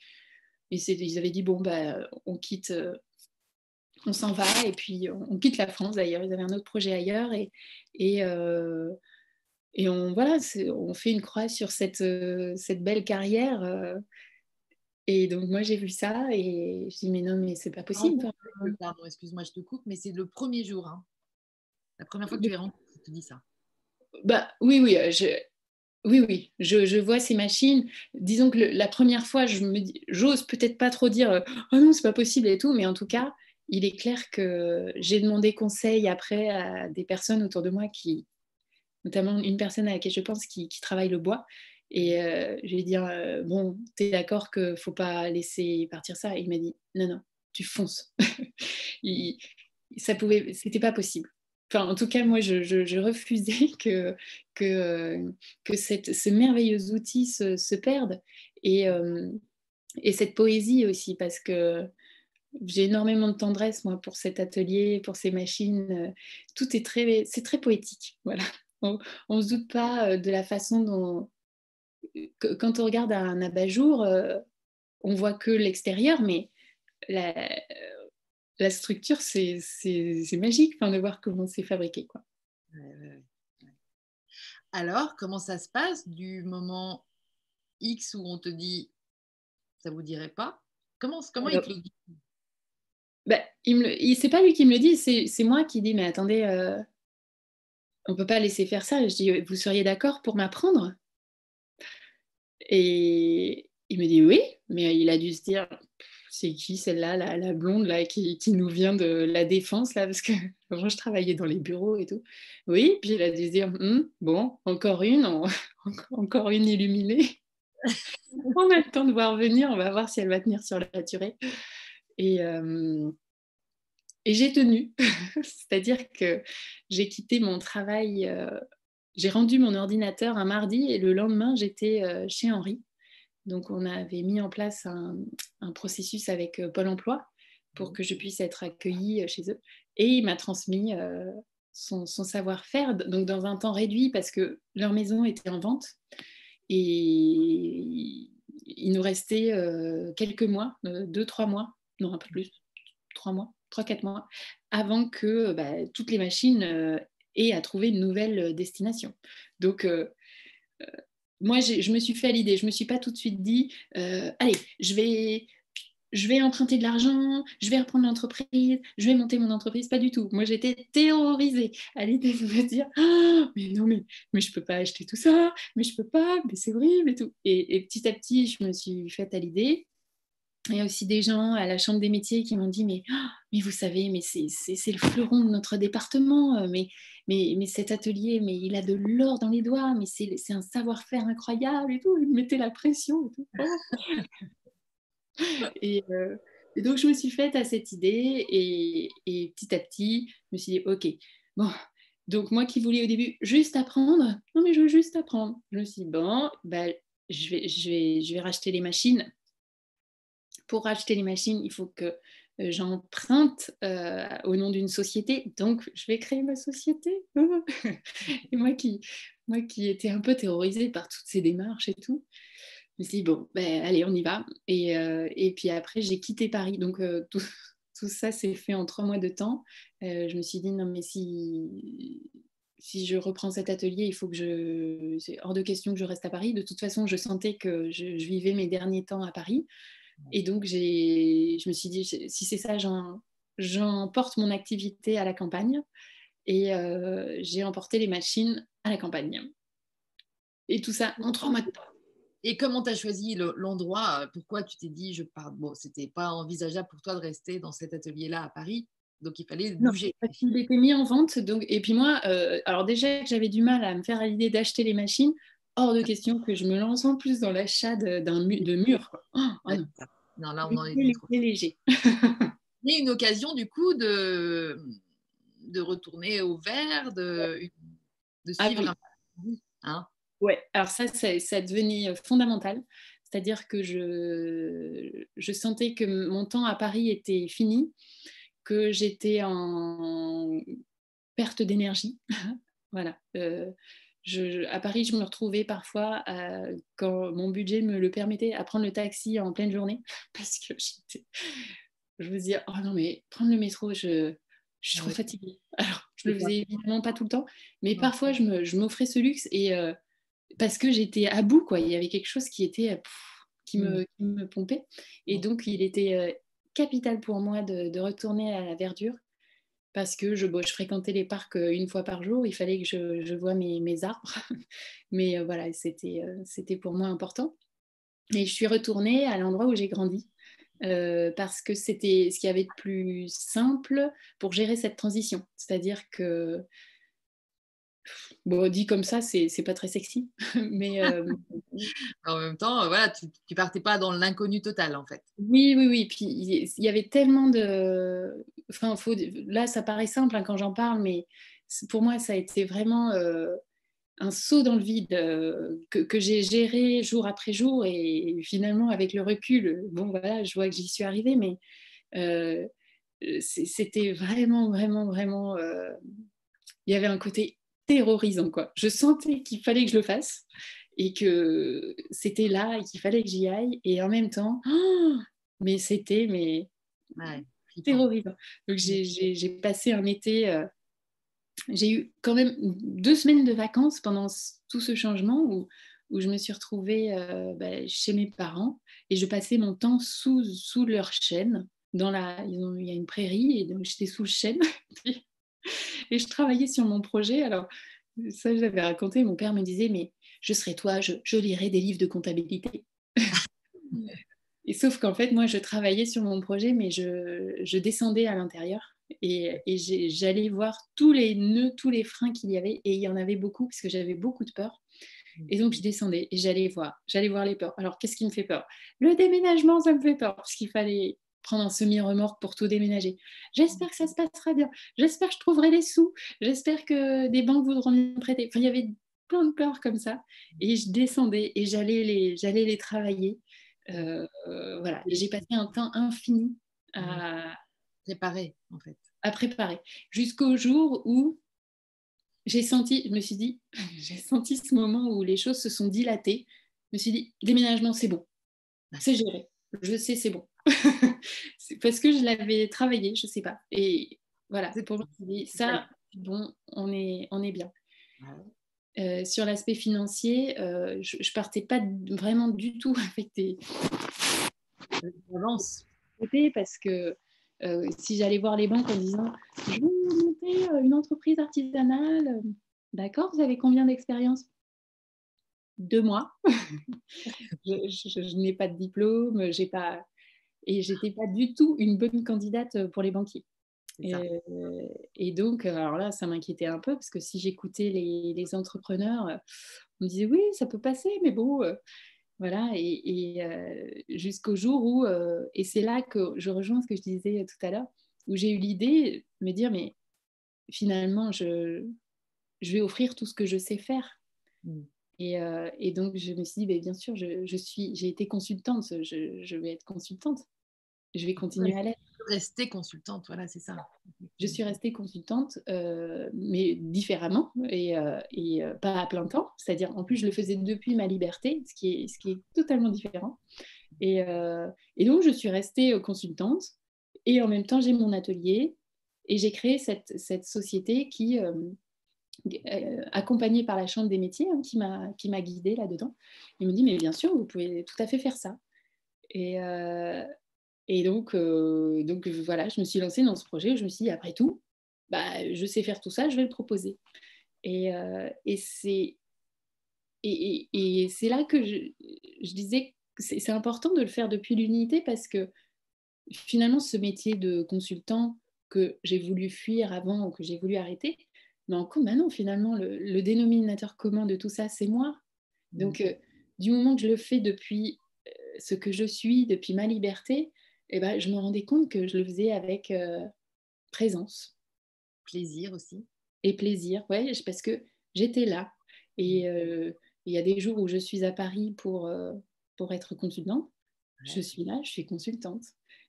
Et ils avaient dit, bon, ben, on quitte, euh, on s'en va, et puis on, quitte la France d'ailleurs. Ils avaient un autre projet ailleurs. Et, et on, voilà, on fait une croix sur cette, cette belle carrière et donc, moi, j'ai vu ça et je dis, mais non, mais c'est pas possible. Pardon, excuse-moi, je te coupe, mais c'est le premier jour. Hein. La première fois que tu es rentré, tu te dis ça. Bah, oui, oui, euh, je, oui, oui, je, je, vois ces machines. Disons que la première fois, je me j'ose peut-être pas trop dire, euh, oh non, c'est pas possible et tout, mais en tout cas, il est clair que j'ai demandé conseil après à des personnes autour de moi qui, notamment une personne à laquelle je pense qui, travaille le bois, et euh, je lui ai dit, euh, bon, t'es d'accord qu'il ne faut pas laisser partir ça? Et il m'a dit, non, non, tu fonces. il, ça pouvait, c'était pas possible. Enfin, en tout cas, moi, je, refusais que, que, euh, que cette, ce merveilleux outil se, se perde. Et, et cette poésie aussi, parce que j'ai énormément de tendresse, moi, pour cet atelier, pour ces machines. Tout est très, c'est très poétique. Voilà. On ne se doute pas de la façon dont, quand on regarde un abat-jour, euh, on voit que l'extérieur, mais la, structure, c'est magique enfin, de voir comment c'est fabriqué. Quoi. Alors, comment ça se passe du moment X où on te dit ça vous dirait pas? Comment, comment il te le dit? il C'est pas lui qui me le dit, c'est moi qui dis mais attendez, euh, on peut pas laisser faire ça. Je dis vous seriez d'accord pour m'apprendre? Et il me dit oui, mais il a dû se dire c'est qui celle-là, la, blonde là, qui, nous vient de la défense là, parce que moi je travaillais dans les bureaux et tout. Oui, puis il a dû se dire hum, bon, encore une, encore une illuminée. on a le temps de voir venir, on va voir si elle va tenir sur la durée. Et, euh, et j'ai tenu, c'est-à-dire que j'ai quitté mon travail euh, j'ai rendu mon ordinateur un mardi et le lendemain, j'étais euh, chez Henri. Donc, on avait mis en place un, processus avec euh, Pôle emploi pour que je puisse être accueillie chez eux. Et il m'a transmis son, savoir-faire, donc dans un temps réduit parce que leur maison était en vente. Et il nous restait quelques mois, deux, trois mois, non, un peu plus, trois mois, trois, quatre mois, avant que bah, toutes les machines et à trouver une nouvelle euh, destination. Donc, euh, euh, moi, je me suis fait à l'idée. Je ne me suis pas tout de suite dit, allez, je vais, je vais emprunter de l'argent, je vais reprendre l'entreprise, je vais monter mon entreprise. Pas du tout. Moi, j'étais terrorisée à l'idée de me dire, ah, mais non, mais, mais je ne peux pas acheter tout ça, mais je ne peux pas, mais c'est horrible et tout. et, petit à petit, je me suis faite à l'idée. Il y a aussi des gens à la Chambre des métiers qui m'ont dit mais, ah, mais vous savez, mais c'est le fleuron de notre département, euh, mais, mais, mais cet atelier, mais il a de l'or dans les doigts, mais c'est un savoir-faire incroyable et tout. Ils me mettaient la pression et tout. Euh, et, donc, je me suis faite à cette idée et, et, petit à petit, je me suis dit ok, bon, Donc moi qui voulais au début juste apprendre, non mais je veux juste apprendre. Je me suis dit, bon, bah, je, vais, je, vais, je vais racheter les machines. Pour racheter les machines, il faut que euh, j'emprunte euh, au nom d'une société, donc je vais créer ma société. et moi qui, moi qui étais un peu terrorisée par toutes ces démarches et tout, je me suis dit, bon, ben, allez, on y va. Et, euh, et puis après, j'ai quitté Paris. Donc tout, ça s'est fait en trois mois de temps. Je me suis dit, non, mais si, si je reprends cet atelier, il faut que je. C'est hors de question que je reste à Paris. De toute façon, je sentais que je, vivais mes derniers temps à Paris. Et donc, je me suis dit, si c'est ça, j'emporte mon activité à la campagne. Et euh, j'ai emporté les machines à la campagne. Et tout ça en trois mois de temps. Et comment tu as choisi l'endroit? Pourquoi tu t'es dit, je pars? Bon, c'était pas envisageable pour toi de rester dans cet atelier-là à Paris, donc il fallait bouger. Non, il était mis en vente, donc et puis moi, euh, alors déjà que j'avais du mal à me faire à l'idée d'acheter les machines, hors de question que je me lance en plus dans l'achat d'un de mur. Oh, oh non. non. là on en est léger. Mais une occasion du coup de de retourner au vert, de, de ah suivre hein Ouais, alors ça, ça, ça devenait fondamental. C'est-à-dire que je, je sentais que mon temps à Paris était fini, que j'étais en perte d'énergie. voilà. Euh, je, à Paris, je me retrouvais parfois, euh, quand mon budget me le permettait, à prendre le taxi en pleine journée parce que je me disais, oh non, mais prendre le métro, je, je suis trop fatiguée. Alors, je le faisais évidemment pas tout le temps, mais parfois, je m'offrais ce luxe et parce que j'étais à bout, quoi. Il y avait quelque chose qui était euh, qui, me, mmh. me, pompait. Et donc, il était euh, capital pour moi de, retourner à la verdure parce que je, fréquentais les parcs euh, une fois par jour. Il fallait que je, voie mes, arbres. Mais voilà, c'était c'était pour moi important. Et je suis retournée à l'endroit où j'ai grandi. parce que c'était ce qui avait de plus simple pour gérer cette transition. C'est-à-dire que Bon, dit comme ça, c'est pas très sexy. Mais euh, en même temps, voilà, tu, tu partais pas dans l'inconnu total, en fait. Oui, oui, oui. Puis il y avait tellement de. Enfin, faut... là, ça paraît simple hein, quand j'en parle, mais pour moi, ça a été vraiment euh, un saut dans le vide euh, que, que j'ai géré jour après jour. Et finalement, avec le recul, bon, voilà, je vois que j'y suis arrivée, mais c'était vraiment, vraiment, vraiment. Il y avait un côté terrorisant. Quoi. Je sentais qu'il fallait que je le fasse et que c'était là et qu'il fallait que j'y aille. Et en même temps, oh, mais c'était mais terrorisant. Donc j'ai passé un été. Euh, j'ai eu quand même deux semaines de vacances pendant tout ce changement où, où je me suis retrouvée euh, bah, chez mes parents et je passais mon temps sous, sous leur chaîne. Dans la, il y a une prairie et donc j'étais sous le chêne. et je travaillais sur mon projet. Alors, ça, j'avais raconté, mon père me disait, mais je serais toi, je, je lirais des livres de comptabilité. et sauf qu'en fait, moi, je travaillais sur mon projet, mais je, je descendais à l'intérieur et, et j'allais voir tous les nœuds, tous les freins qu'il y avait. Et il y en avait beaucoup, parce que j'avais beaucoup de peur. Et donc, je descendais et j'allais voir, j'allais voir les peurs. Alors, qu'est-ce qui me fait peur? Le déménagement, ça me fait peur, parce qu'il fallait prendre un semi-remorque pour tout déménager. J'espère que ça se passera bien. J'espère que je trouverai les sous. J'espère que des banques voudront me prêter. Enfin, il y avait plein de peurs comme ça. Et je descendais et j'allais les, j'allais les travailler. Euh, voilà. Et j'ai passé un temps infini à préparer, en fait. À préparer. Jusqu'au jour où j'ai senti, je me suis dit, j'ai senti ce moment où les choses se sont dilatées. Je me suis dit, déménagement, c'est bon. C'est géré. Je sais, c'est bon. parce que je l'avais travaillé, je sais pas. Et voilà, c'est pour moi, ça, bon, on est, on est bien. Euh, sur l'aspect financier, euh, je, ne partais pas vraiment du tout avec des avances parce que euh, si j'allais voir les banques en disant je monter une entreprise artisanale, d'accord, vous avez combien d'expérience? Deux mois. je, je n'ai pas de diplôme, j'ai pas et j'étais pas du tout une bonne candidate euh, pour les banquiers. Euh, et, donc, alors là, ça m'inquiétait un peu parce que si j'écoutais les, entrepreneurs, euh, on me disait oui, ça peut passer, mais bon, voilà. Et, jusqu'au jour où, et c'est là que je rejoins ce que je disais tout à l'heure, où j'ai eu l'idée de me dire, mais finalement, je, je vais offrir tout ce que je sais faire. Mm. Euh, et, donc, je me suis dit, bah, bien sûr, je, suis, j'ai été consultante, je, vais être consultante. Je vais continuer à l'être. Rester consultante, voilà, c'est ça. Je suis restée consultante, euh, mais différemment et, euh, et pas à plein temps. C'est-à-dire, en plus, je le faisais depuis ma liberté, ce qui est, ce qui est totalement différent. Et, et donc, je suis restée consultante et en même temps, j'ai mon atelier et j'ai créé cette, cette société qui euh, accompagnée par la Chambre des métiers hein, qui m'a guidée là-dedans. Il me dit mais bien sûr vous pouvez tout à fait faire ça. Et, euh, et donc euh, donc voilà je me suis lancée dans ce projet. Je me suis dit après tout bah je sais faire tout ça je vais le proposer. Et, et c'est et, et, là que je, je disais que c'est important de le faire depuis l'unité parce que finalement ce métier de consultant que j'ai voulu fuir avant ou que j'ai voulu arrêter, mais en bah non, finalement, le, dénominateur commun de tout ça, c'est moi. Mmh. Donc, euh, du moment que je le fais depuis euh, ce que je suis, depuis ma liberté, eh ben, je me rendais compte que je le faisais avec euh, présence. Plaisir aussi. Et plaisir, ouais, parce que j'étais là. Et mmh. il y a des jours où je suis à Paris pour, pour être consultante. Je suis là, je suis consultante.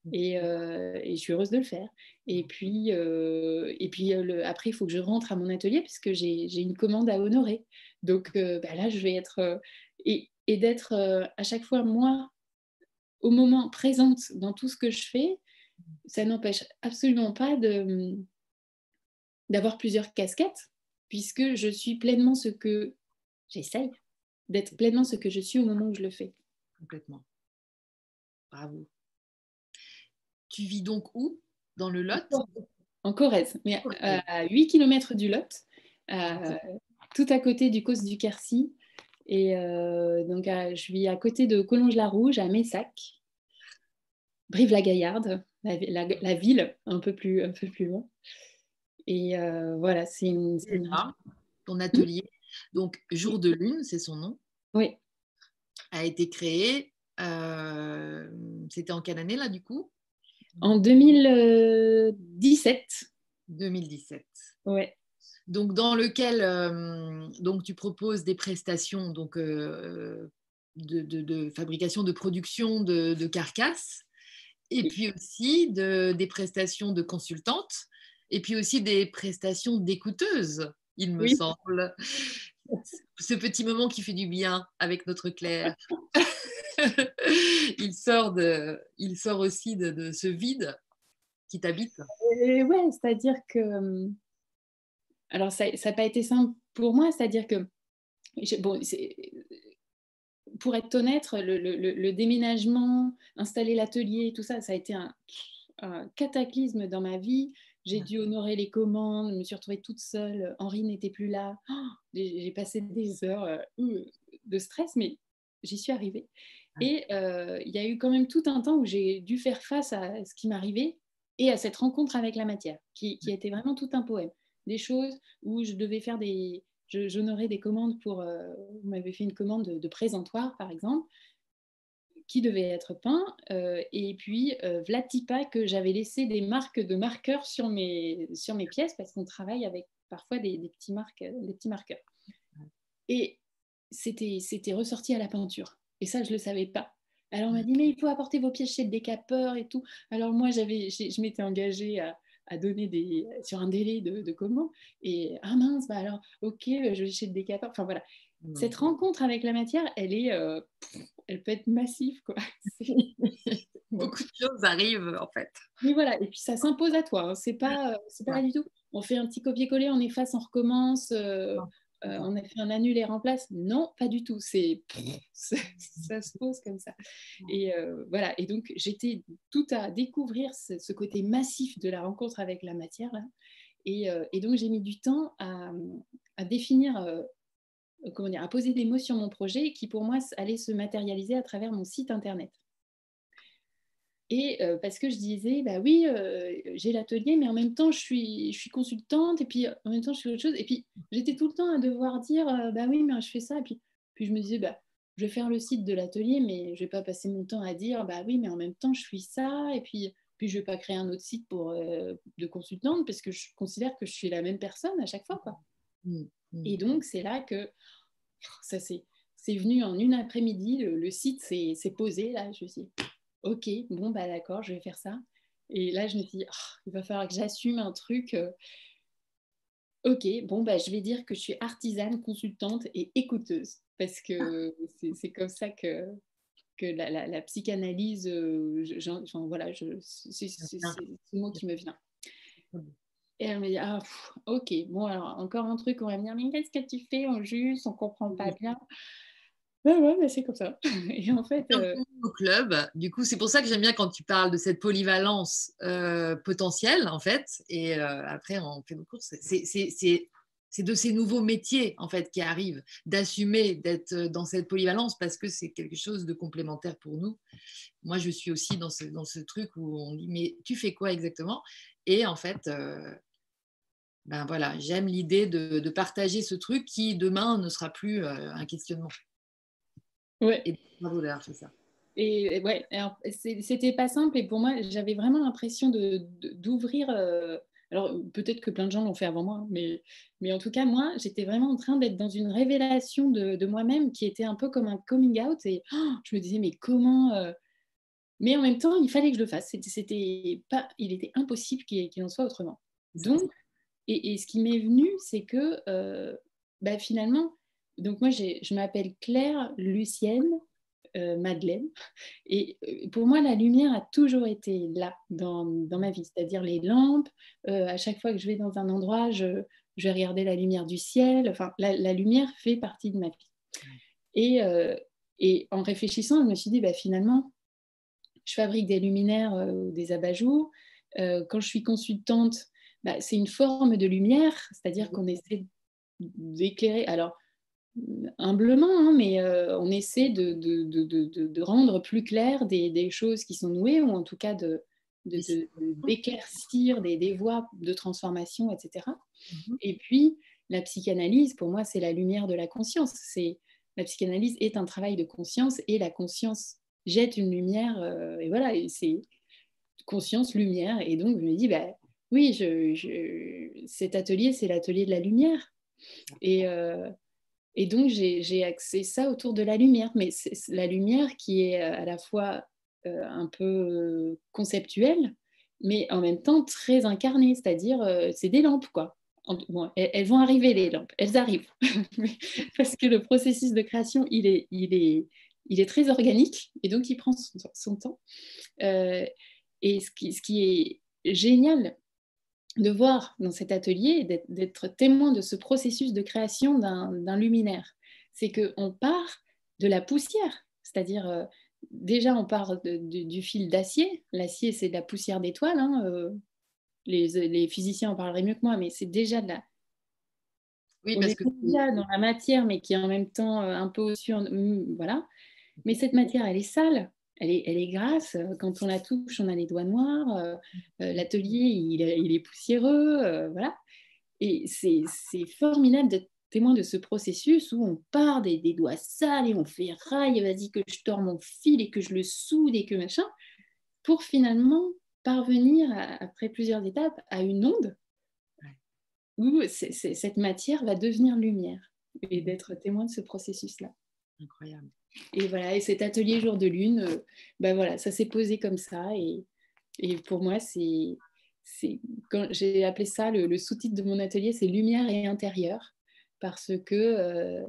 Mmh. Euh, et, je suis heureuse de le faire. Et mmh. puis, euh, et puis euh, après, il faut que je rentre à mon atelier puisque j'ai une commande à honorer. Donc bah là, je vais être... et, et d'être à chaque fois, moi, au moment présente dans tout ce que je fais, ça n'empêche absolument pas d'avoir plusieurs casquettes puisque je suis pleinement ce que j'essaye d'être pleinement ce que je suis au moment où je le fais. Complètement. Bravo. Tu vis donc où? Dans le Lot? En Corrèze, mais à 8 km du Lot, tout à côté du Causse du Quercy. Et euh, donc, je vis à côté de Collonges-la-Rouge, à Messac, Brive-la-Gaillarde, la, ville un peu plus, un peu plus loin. Et euh, voilà, c'est une, Ton atelier, donc Jour de Lune, c'est son nom. Oui. A été créé. Euh, c'était en quelle année là du coup? En 2017. 2017. Ouais. Donc, dans lequel euh, donc, tu proposes des prestations donc, euh, de, fabrication, de production de, carcasses, et puis aussi de, des prestations de consultantes, et puis aussi des prestations d'écouteuses, il me semble. Ce petit moment qui fait du bien avec notre Claire. il, sort de, il sort aussi de, ce vide qui t'habite. Ouais, c'est-à-dire que. Euh, alors, ça n'a pas été simple pour moi, c'est-à-dire que. Bon, pour être honnête, le, le, déménagement, installer l'atelier, tout ça, ça a été un, cataclysme dans ma vie. J'ai dû honorer les commandes, je me suis retrouvée toute seule. Henri n'était plus là. Oh, j'ai passé des heures euh, de stress, mais j'y suis arrivée. Et euh, il y a eu quand même tout un temps où j'ai dû faire face à ce qui m'arrivait et à cette rencontre avec la matière, qui, qui était vraiment tout un poème. Des choses où je devais faire des... J'honorais des commandes pour... Euh, vous m'avez fait une commande de, présentoir, par exemple, qui devait être peint. Euh, et puis, Vlatipa, que j'avais laissé des marques de marqueurs sur mes, sur mes pièces, parce qu'on travaille avec parfois des, des, petits marques, des petits marqueurs. Et c'était ressorti à la peinture. Et ça, je ne le savais pas. Alors on m'a dit, mais il faut apporter vos pièces chez le décapeur et tout. Alors moi, j'avais, je m'étais engagée à, donner des, sur un délai de, de comment. Et ah mince, bah alors, ok, je vais chez le décapeur. Enfin voilà. Cette rencontre avec la matière, elle est, euh, elle peut être massive, quoi. Beaucoup de choses arrivent, en fait. Oui, voilà. Et puis ça s'impose à toi. Hein. C'est pas, c'est pas du tout. On fait un petit copier-coller, on efface, on recommence. Euh, euh, on a fait un annule et remplace. Non, pas du tout. C'est ça se pose comme ça. Et euh, voilà. Et donc j'étais tout à découvrir ce, côté massif de la rencontre avec la matière. Euh, et, donc j'ai mis du temps à, définir, comment dire, à poser des mots sur mon projet qui pour moi allait se matérialiser à travers mon site internet. Et euh, parce que je disais, bah oui, euh, j'ai l'atelier, mais en même temps, je suis, je suis consultante, et puis en même temps, je fais autre chose. Et puis, j'étais tout le temps à devoir dire, euh, bah oui, mais je fais ça. Et puis, puis je me disais, bah, je vais faire le site de l'atelier, mais je vais pas passer mon temps à dire, bah oui, mais en même temps, je suis ça. Et puis, puis je vais pas créer un autre site pour, de consultante, parce que je considère que je suis la même personne à chaque fois. Quoi. Mmh, mmh. Et donc, c'est là que ça c'est venu en une après-midi, le, site s'est posé, là, je me suis dit, ok, bon, bah d'accord, je vais faire ça. Et là, je me suis dit, oh, il va falloir que j'assume un truc. Euh, ok, bon, bah, je vais dire que je suis artisane, consultante et écouteuse, parce que c'est comme ça que, que la, psychanalyse, euh, enfin, voilà, c'est ce mot qui me vient. Et elle me dit, ah, ok, bon, alors encore un truc, on va me dire, mais qu'est-ce que tu fais On juge, on comprend pas bien. Ouais, ouais, mais c'est comme ça. Et en fait. Euh... Au club, du coup, c'est pour ça que j'aime bien quand tu parles de cette polyvalence euh, potentielle, en fait. Et euh, après, on fait nos courses. C'est de ces nouveaux métiers, en fait, qui arrivent, d'assumer d'être dans cette polyvalence parce que c'est quelque chose de complémentaire pour nous. Moi, je suis aussi dans ce, dans ce truc où on dit, mais tu fais quoi exactement? Et en fait, ben voilà, j'aime l'idée de, de, partager ce truc qui demain ne sera plus un questionnement. Ouais. Et bravo d'avoir fait ça. Et ouais, c'était pas simple et pour moi, j'avais vraiment l'impression d'ouvrir. De, euh, alors peut-être que plein de gens l'ont fait avant moi, mais, mais en tout cas, moi, j'étais vraiment en train d'être dans une révélation de, de moi-même qui était un peu comme un coming out et oh, je me disais, mais comment. Euh, mais en même temps, il fallait que je le fasse. C'était pas, il était impossible qu'il en soit autrement. Donc, et, et ce qui m'est venu, c'est que euh, bah, finalement, donc moi, je m'appelle Claire Lucienne euh, Madeleine. Et euh, pour moi, la lumière a toujours été là dans, ma vie, c'est-à-dire les lampes. Euh, à chaque fois que je vais dans un endroit, je, vais regarder la lumière du ciel. Enfin, la, lumière fait partie de ma vie. Et, et, en réfléchissant, je me suis dit, bah, finalement, je fabrique des luminaires ou des abat-jours. quand je suis consultante, bah, c'est une forme de lumière, c'est-à-dire qu'on essaie d'éclairer. Alors, humblement, hein, mais euh, on essaie de, de, de, de, rendre plus clair des, des, choses qui sont nouées, ou en tout cas d'éclaircir des, des, voies de transformation, etc. Mhm. Et puis, la psychanalyse, pour moi, c'est la lumière de la conscience. C'est La psychanalyse est un travail de conscience, et la conscience jette une lumière, euh, et voilà, c'est conscience, lumière, et donc je me dis, bah, oui, je, cet atelier, c'est l'atelier de la lumière. Et... Euh, et donc, j'ai axé ça autour de la lumière, mais c'est la lumière qui est euh, à la fois euh, un peu euh, conceptuelle, mais en même temps très incarnée, c'est-à-dire c'est des lampes, quoi. Bon, elles, vont arriver, les lampes, elles arrivent, parce que le processus de création, il est, il est, il est très organique, et donc il prend son, temps. et ce qui, ce qui est génial de voir dans cet atelier, d'être témoin de ce processus de création d'un luminaire. C'est qu'on part de la poussière, c'est-à-dire euh, déjà on part du fil d'acier. L'acier, c'est de la poussière d'étoiles. Hein, euh, les, physiciens en parleraient mieux que moi, mais c'est déjà de la... Oui, parce que... déjà dans la matière, mais qui est en même temps euh, un peu au-dessus. Voilà. Mais cette matière, elle est sale elle est, grasse. Quand on la touche, on a les doigts noirs. Euh, euh, l'atelier, il, est poussiéreux. Euh, voilà. Et c'est formidable d'être témoin de ce processus où on part des, doigts sales et on fait raille, vas-y que je tords mon fil et que je le soude et que machin, pour finalement parvenir, après plusieurs étapes, à une onde où cette matière va devenir lumière et d'être témoin de ce processus-là. Incroyable. Et voilà, et cet atelier jour de lune, euh, ben voilà, ça s'est posé comme ça. Et, et pour moi, c'est, quand j'ai appelé ça le, sous-titre de mon atelier, c'est lumière et intérieur, parce que euh,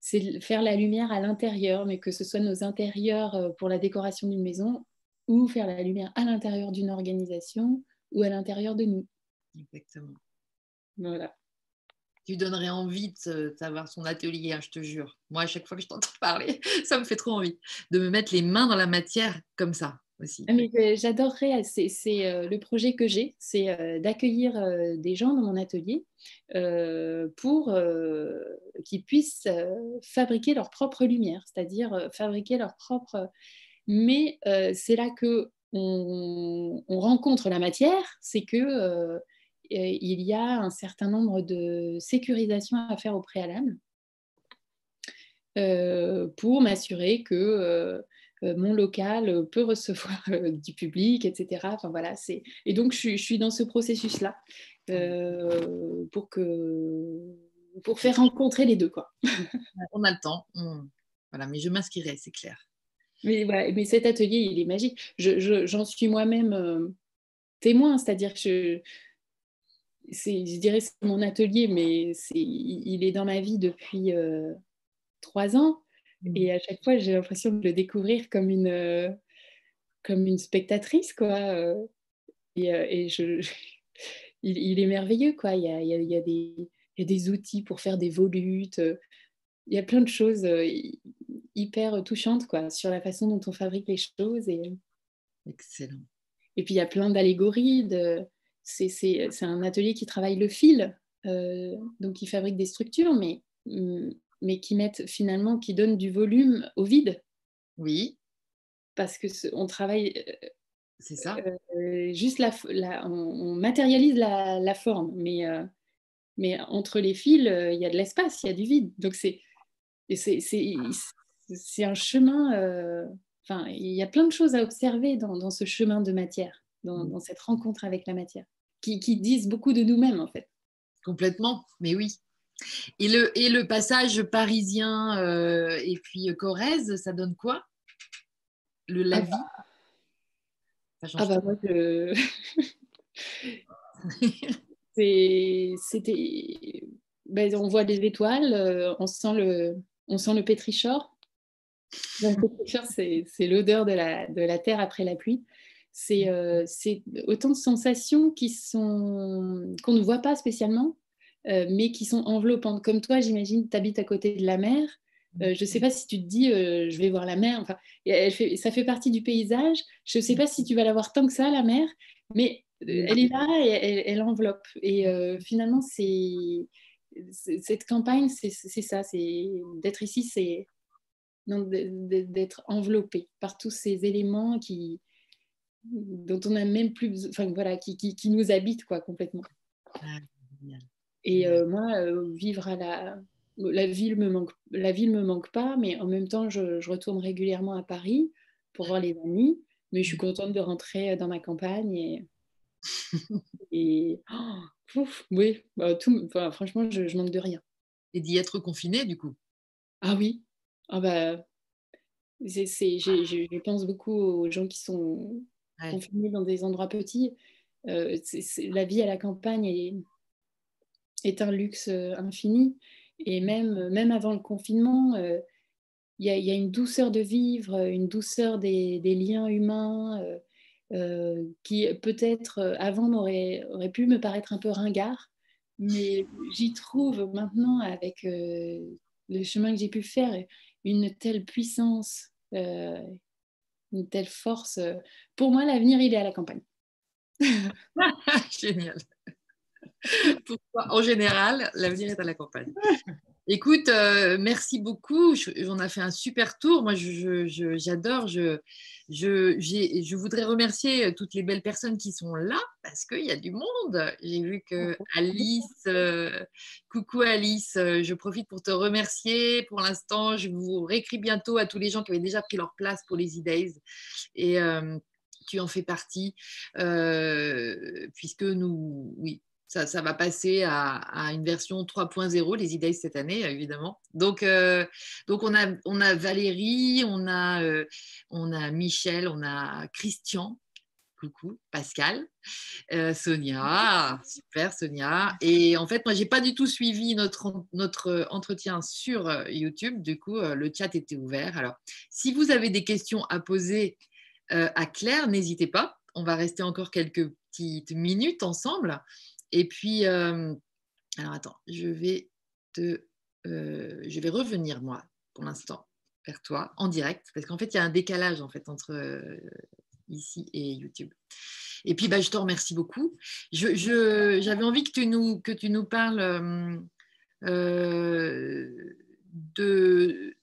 c'est faire la lumière à l'intérieur, mais que ce soit nos intérieurs euh, pour la décoration d'une maison, ou faire la lumière à l'intérieur d'une organisation, ou à l'intérieur de nous. Exactement. Voilà tu donnerais envie d'avoir son atelier, hein, je te jure. Moi, à chaque fois que je t'entends parler, ça me fait trop envie de me mettre les mains dans la matière comme ça aussi. Ah, mais euh, j'adorerais, c'est euh, le projet que j'ai, c'est euh, d'accueillir des gens dans mon atelier pour qu'ils puissent fabriquer leur propre lumière, c'est-à-dire fabriquer leur propre... Mais c'est là que on, rencontre la matière, c'est que euh, il y a un certain nombre de sécurisations à faire au préalable euh, pour m'assurer que euh, mon local peut recevoir du public, etc. Enfin, voilà, et donc je, suis dans ce processus-là pour que pour faire rencontrer les deux. Quoi. On a le temps. Voilà, mais je m'inscrirai, c'est clair. Mais, mais cet atelier, il est magique. J'en je, suis moi-même euh, témoin, c'est-à-dire que je, je dirais c'est mon atelier, mais il est dans ma vie depuis euh, trois ans. Mmh. Et à chaque fois, j'ai l'impression de le découvrir comme une, euh, comme une spectatrice. Quoi. Et, et je, il, est merveilleux. Quoi. Il, y a, il, y a, il, y a des, il y a des outils pour faire des volutes. Il y a plein de choses hyper touchantes quoi, sur la façon dont on fabrique les choses. Et... Excellent. Et puis il y a plein d'allégories. De... C'est un atelier qui travaille le fil. Euh, donc il fabrique des structures, mais, mm, mais qui mettent finalement, qui donnent du volume au vide. Oui. Parce que on travaille. Euh, c'est ça. Euh, juste la, la on, matérialise la, la forme, mais, mais entre les fils, il y a de l'espace, il y a du vide. Donc c'est c'est un chemin. Euh, enfin, il y a plein de choses à observer dans, ce chemin de matière, mm. dans, cette rencontre avec la matière, qui, disent beaucoup de nous-mêmes en fait. Complètement, mais oui. Et le, et le passage parisien euh, et puis Corrèze, ça donne quoi? Le la vie? Ah bah, ah bah moi, c'était ben, on voit des étoiles, euh, on sent le, on sent le pétrichor. Le pétrichor, c'est l'odeur de la, de la, terre après la pluie. C'est euh, autant de sensations qui sont qu'on ne voit pas spécialement, euh, mais qui sont enveloppantes. Comme toi, j'imagine, tu habites à côté de la mer. Euh, je ne sais pas si tu te dis, je vais voir la mer. Enfin, elle fait, ça fait partie du paysage. Je ne sais pas si tu vas la voir tant que ça, la mer, mais elle est là et elle, elle enveloppe. Et finalement, c'est cette campagne, c'est ça, c'est d'être ici, c'est d'être enveloppé par tous ces éléments qui, dont on n'a même plus, enfin voilà, qui, qui, nous habitent quoi complètement. Ah, et euh, moi, euh, vivre à la, la ville me manque, la ville me manque pas, mais en même temps, je, je retourne régulièrement à Paris pour voir les amis, mais je suis contente de rentrer dans ma campagne et, et oh, oui, bah, tout, franchement, je, manque de rien. Et d'y être confiné, du coup? Ah oui. Ah bah, je pense beaucoup aux gens qui sont confinés dans des endroits petits. Euh, la vie à la campagne est, un luxe euh, infini. Et même, même avant le confinement, euh, il y, a une douceur de vivre, une douceur des, liens humains. Euh, qui peut-être euh, avant aurait, pu me paraître un peu ringard, mais j'y trouve maintenant avec euh, le chemin que j'ai pu faire une telle puissance, une telle force. Pour moi, l'avenir, il est à la campagne. Génial. Pourquoi En général, l'avenir est à la campagne. Écoute, merci beaucoup. On a fait un super tour. Moi, j'adore. Je, je, je, voudrais remercier euh, toutes les belles personnes qui sont là parce qu'il y a du monde. J'ai vu que Alice, euh, coucou Alice, euh, je profite pour te remercier. Pour l'instant, je vous réécris bientôt à tous les gens qui avaient déjà pris leur place pour les e-days. Et tu en fais partie, puisque nous, oui, ça, va passer à, une version 3.0, les idées cette année, évidemment. Donc, euh, donc on, a, on a Valérie, on a, euh, on a Michel, on a Christian, coucou, Pascal, euh, Sonia, super Sonia. Et en fait, moi, j'ai pas du tout suivi notre, notre entretien sur YouTube. Du coup, le chat était ouvert. Alors, si vous avez des questions à poser à Claire, n'hésitez pas. On va rester encore quelques petites minutes ensemble. Et puis, euh, alors attends, je vais te, euh, je vais revenir moi pour l'instant vers toi en direct parce qu'en fait il y a un décalage en fait entre euh, ici et YouTube. Et puis bah, je te remercie beaucoup. J'avais je, envie que tu nous, que tu nous parles de,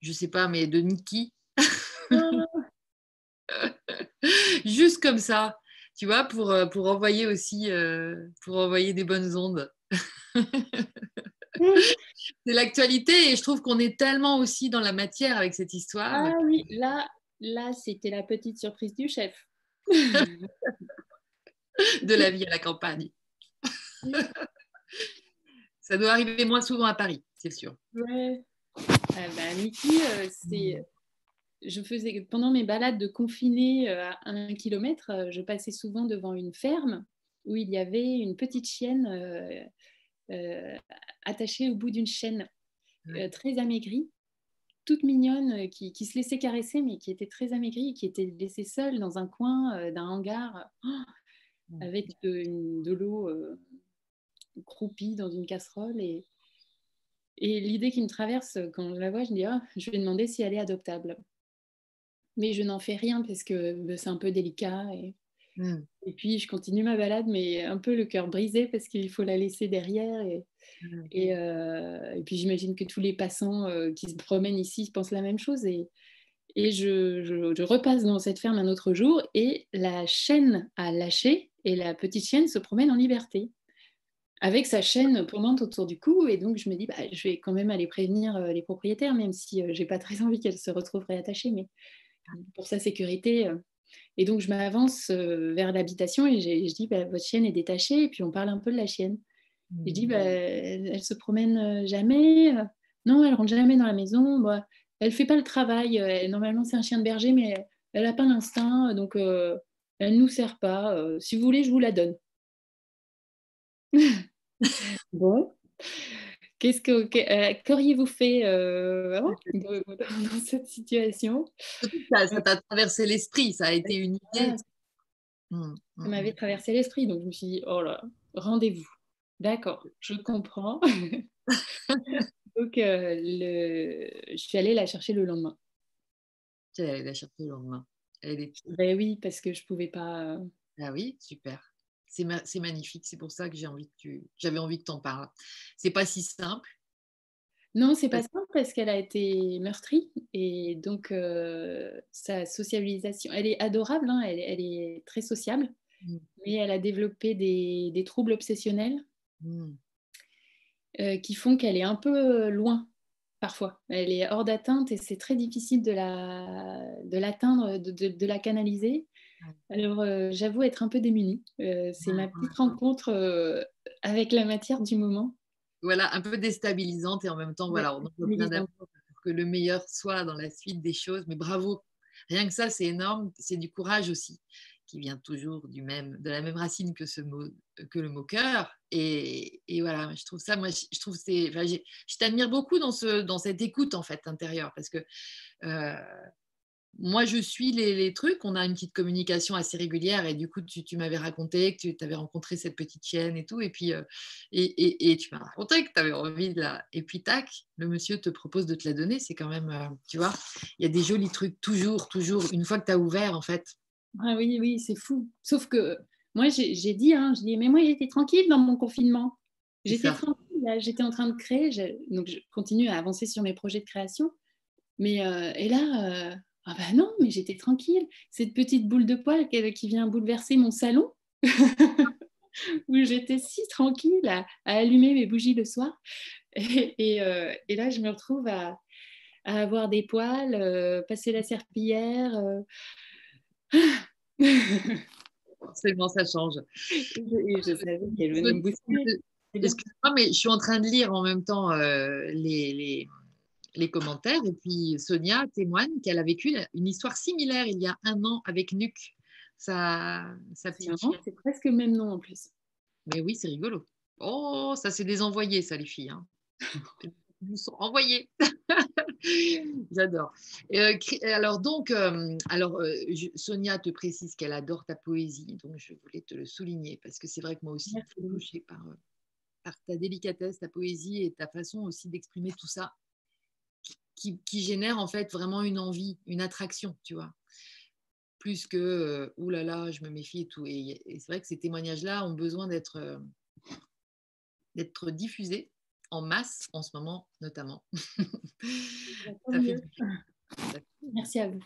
je sais pas, mais de Niki. Juste comme ça tu vois, pour, euh, pour envoyer aussi, euh, pour envoyer des bonnes ondes. c'est l'actualité et je trouve qu'on est tellement aussi dans la matière avec cette histoire. Ah oui, là, là c'était la petite surprise du chef. de la vie à la campagne. Ça doit arriver moins souvent à Paris, c'est sûr. Ouais. Ah bah, Mickey, c'est je faisais pendant mes balades de confiné à un kilomètre, je passais souvent devant une ferme où il y avait une petite chienne attachée au bout d'une chaîne, très amaigrie, toute mignonne, qui, se laissait caresser, mais qui était très amaigrie, qui était laissée seule dans un coin d'un hangar avec de, l'eau croupie dans une casserole. Et, et l'idée qui me traverse quand je la vois, je me dis, ah, je vais demander si elle est adoptable mais je n'en fais rien parce que bah, c'est un peu délicat. Et, mmh. et, puis, je continue ma balade, mais un peu le cœur brisé parce qu'il faut la laisser derrière. Et, mmh. euh, et, puis, j'imagine que tous les passants euh, qui se promènent ici pensent la même chose. Et, et je, je, repasse dans cette ferme un autre jour et la chaîne a lâché et la petite chienne se promène en liberté avec sa chaîne pendante autour du cou. Et donc, je me dis, bah, je vais quand même aller prévenir euh, les propriétaires, même si j'ai pas très envie qu'elle se retrouve réattachée. Mais pour sa sécurité. Euh. Et donc, je m'avance euh, vers l'habitation et je dis, bah, votre chienne est détachée. Et puis, on parle un peu de la chienne. je dis, bah, elle, se promène euh, jamais. Non, elle rentre jamais dans la maison. Bah, elle fait pas le travail. normalement, c'est un chien de berger, mais elle n'a pas l'instinct. Donc, elle ne nous sert pas. si vous voulez, je vous la donne. bon. Qu'est-ce que euh, qu'auriez-vous fait euh, dans, cette situation? Ça t'a traversé l'esprit, ça a été une idée. Mmh, mmh, ça m'avait mmh. traversé l'esprit, donc je me suis dit oh là, rendez-vous. D'accord, je comprends. donc euh, le... je suis allée la chercher le lendemain. Tu es allée la chercher le lendemain. Ben oui, parce que je pouvais pas. Ah oui, super c'est magnifique. C'est pour ça que j'ai envie que tu, j'avais envie que tu en parles. C'est pas si simple. Non, c'est pas simple parce qu'elle a été meurtrie et donc euh, sa socialisation, elle est adorable, hein, elle, est très sociable, mmh. mais elle a développé des, troubles obsessionnels mmh. euh, qui font qu'elle est un peu loin parfois. Elle est hors d'atteinte et c'est très difficile de l'atteindre, de, de, de, la canaliser. Alors, euh, j'avoue être un peu démunie. Euh, c'est ma petite rencontre euh, avec la matière du moment. Voilà, un peu déstabilisante et en même temps, voilà, on a plein d'amour pour que le meilleur soit dans la suite des choses. Mais bravo, rien que ça, c'est énorme. C'est du courage aussi, qui vient toujours du même, de la même racine que, ce mot, que le mot cœur. Et, voilà, je trouve ça, moi, je, trouve c'est, je t'admire beaucoup dans, ce, dans cette écoute en fait intérieure parce que moi, je suis les, trucs. On a une petite communication assez régulière. Et du coup, tu, m'avais raconté que tu avais rencontré cette petite chienne et tout. Et puis, euh, et, tu m'as raconté que tu avais envie de la. Et puis, tac, le monsieur te propose de te la donner. C'est quand même, euh, tu vois, il y a des jolis trucs toujours, toujours, une fois que tu as ouvert, en fait. Ah oui, oui, c'est fou. Sauf que moi, j'ai dit, hein, je dis, mais moi, j'étais tranquille dans mon confinement. J'étais tranquille, j'étais en train de créer. Donc, je continue à avancer sur mes projets de création. Mais, euh, et là, ah ben non, mais j'étais tranquille. Cette petite boule de poil qui vient bouleverser mon salon, où j'étais si tranquille à, allumer mes bougies le soir. Et, euh, là, je me retrouve à, avoir des poils, euh, passer la serpillière. Euh. Forcément, ça change. Et je, savais qu'elle venait me booster. Excuse-moi, mais je suis en train de lire en même temps les les commentaires. Et puis Sonia témoigne qu'elle a vécu une histoire similaire il y a un an avec Nuc, sa, sa petite C'est presque le même nom en plus. Mais oui, c'est rigolo. Oh, ça c'est des envoyés, ça les filles. Hein. Nous sont envoyés. J'adore. Euh, alors donc, euh, alors euh, Sonia te précise qu'elle adore ta poésie, donc je voulais te le souligner parce que c'est vrai que moi aussi, je suis touchée par, par ta délicatesse, ta poésie et ta façon aussi d'exprimer tout ça qui, génère en fait vraiment une envie, une attraction, tu vois. Plus que euh, oulala, là là, je me méfie et tout. Et, c'est vrai que ces témoignages-là ont besoin d'être euh, d'être diffusés en masse en ce moment, notamment. Merci à vous.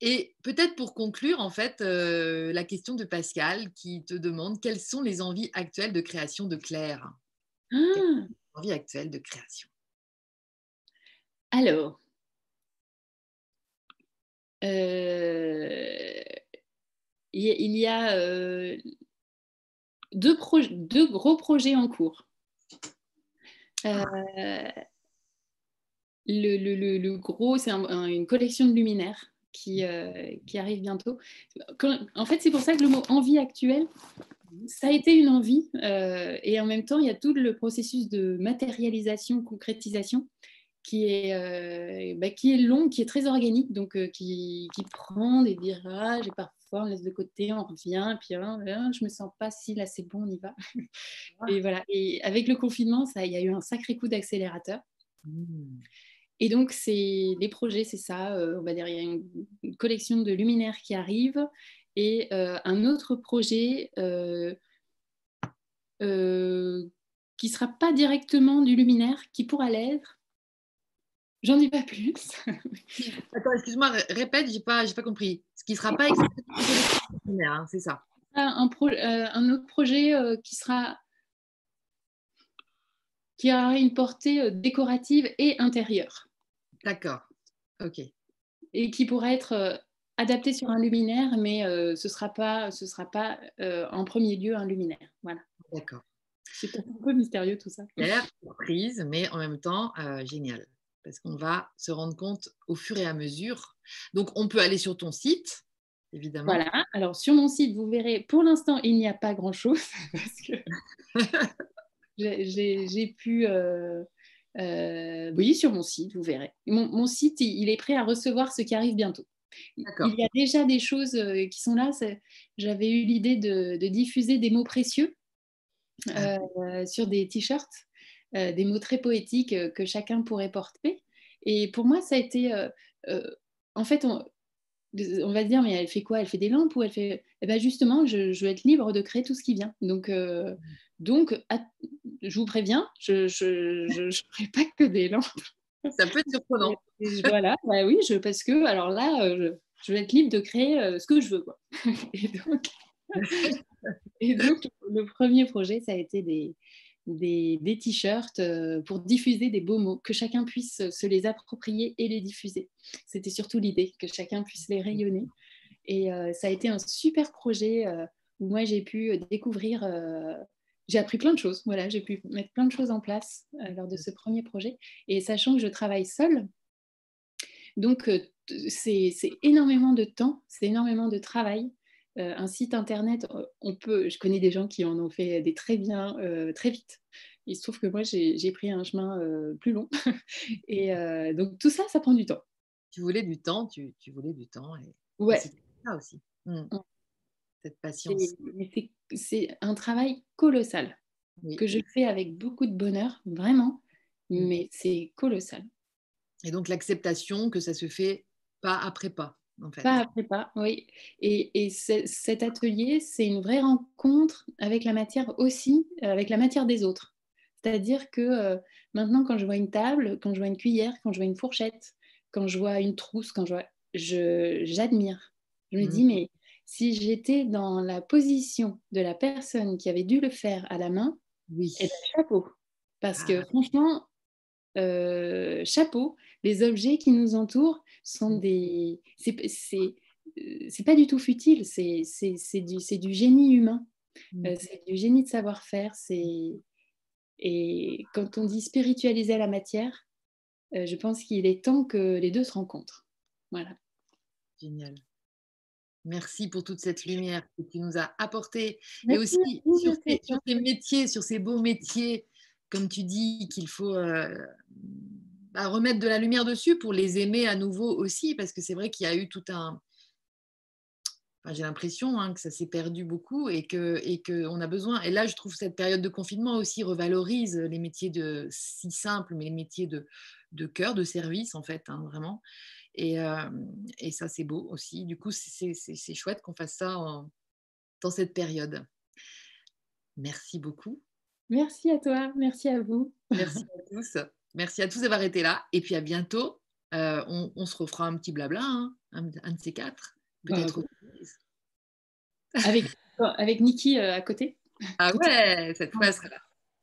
Et peut-être pour conclure, en fait, euh, la question de Pascal qui te demande quelles sont les envies actuelles de création de Claire? Ah. Envies actuelles de création? Alors, euh, il y a euh, deux, gros projets en cours. le, gros, c'est une collection de luminaires qui arrive bientôt. en fait, c'est pour ça que le mot envie actuelle, ça a été une envie. et en même temps, il y a tout le processus de matérialisation, concrétisation qui est, euh, bah, qui est long, qui est très organique, donc euh, qui, qui, prend des virages et parfois on laisse de côté, on revient, puis hein, hein, je me sens pas si là c'est bon, on y va. et voilà. Et avec le confinement, ça, il y a eu un sacré coup d'accélérateur. Mmh. Et donc c'est les projets, c'est ça. Euh, on va dire il y a une, une, collection de luminaires qui arrive et un autre projet. qui ne sera pas directement du luminaire, qui pourra l'être, J'en dis pas plus. Attends, excuse-moi, répète, j'ai pas, pas compris. Ce qui ne sera pas exactement hein, c'est ça. Un, euh, un, autre projet euh, qui sera qui aura une portée euh, décorative et intérieure. D'accord. Ok. Et qui pourrait être adapté sur un luminaire, mais ce ne sera pas, ce sera pas en premier lieu un luminaire. Voilà. D'accord. C'est un peu mystérieux tout ça. Il a l'air surprise, mais en même temps génial parce qu'on va se rendre compte au fur et à mesure. Donc, on peut aller sur ton site, évidemment. Voilà, alors sur mon site, vous verrez, pour l'instant, il n'y a pas grand-chose, parce que j'ai pu... Euh, euh, oui, sur mon site, vous verrez. Mon, site, il, est prêt à recevoir ce qui arrive bientôt. Il y a déjà des choses euh, qui sont là. J'avais eu l'idée de, diffuser des mots précieux ah. sur des t-shirts euh, des mots très poétiques euh, que chacun pourrait porter. Et pour moi, ça a été, euh, en fait, on, on va dire, mais elle fait quoi? Elle fait des lampes ou elle fait eh ben Justement, je, veux être libre de créer tout ce qui vient. Donc, donc je vous préviens, je ne ferai pas que des lampes. Ça peut être surprenant. voilà, bah oui, je, parce que alors là, je, je, vais être libre de créer ce que je veux. Quoi. Et, donc, et donc, le premier projet, ça a été des, des, t-shirts euh, pour diffuser des beaux mots, que chacun puisse se les approprier et les diffuser. C'était surtout l'idée, que chacun puisse les rayonner. Et euh, ça a été un super projet euh, où moi j'ai pu découvrir, j'ai appris plein de choses. Voilà, j'ai pu mettre plein de choses en place lors de ce premier projet. Et sachant que je travaille seule, donc c'est énormément de temps, c'est énormément de travail. Euh, un site internet, euh, on peut, je connais des gens qui en ont fait des très bien, euh, très vite. Il se trouve que moi, j'ai pris un chemin plus long. et donc, tout ça, ça prend du temps. Tu voulais du temps, tu, voulais du temps. Et... Ouais. C'est ça aussi. Mmh. Cette patience. C'est un travail colossal que je fais avec beaucoup de bonheur, vraiment, mmh. mais c'est colossal. Et donc, l'acceptation que ça se fait pas après pas. Pas après pas, oui. Et, cet atelier, c'est une vraie rencontre avec la matière aussi, avec la matière des autres. C'est-à-dire que euh, maintenant, quand je vois une table, quand je vois une cuillère, quand je vois une fourchette, quand je vois une trousse, quand je vois, j'admire. Je, me dis, mmh. mais si j'étais dans la position de la personne qui avait dû le faire à la main, oui. et eh ben, chapeau. Parce que ah. franchement, euh, chapeau, les objets qui nous entourent sont des. Euh, c'est pas du tout futile, c'est du, du, génie humain, mmh. euh, c'est du génie de savoir-faire. Et quand on dit spiritualiser la matière, je pense qu'il est temps que les deux se rencontrent. Voilà. Génial. Merci pour toute cette lumière que tu nous as apportée. Et aussi sur, sur tes métiers, sur ces beaux métiers comme tu dis, qu'il faut euh, bah, remettre de la lumière dessus pour les aimer à nouveau aussi, parce que c'est vrai qu'il y a eu tout un... J'ai l'impression hein, que ça s'est perdu beaucoup et qu'on et que a besoin. Et là, je trouve cette période de confinement aussi revalorise les métiers de si simples, mais les métiers de, de cœur, de service, en fait, hein, vraiment. Et, euh, et ça, c'est beau aussi. Du coup, c'est chouette qu'on fasse ça dans cette période. Merci beaucoup. Merci à toi, merci à vous. Merci à tous. Merci à tous d'avoir été là. Et puis à bientôt. Euh, on, se refera un petit blabla, hein, un, de ces quatre. Peut-être. avec, avec Niki euh, à côté. Ah ouais, cette fois sera là.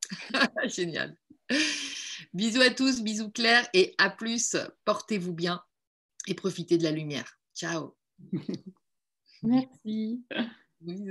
Génial. Bisous à tous, bisous Claire et à plus. Portez-vous bien et profitez de la lumière. Ciao. Merci.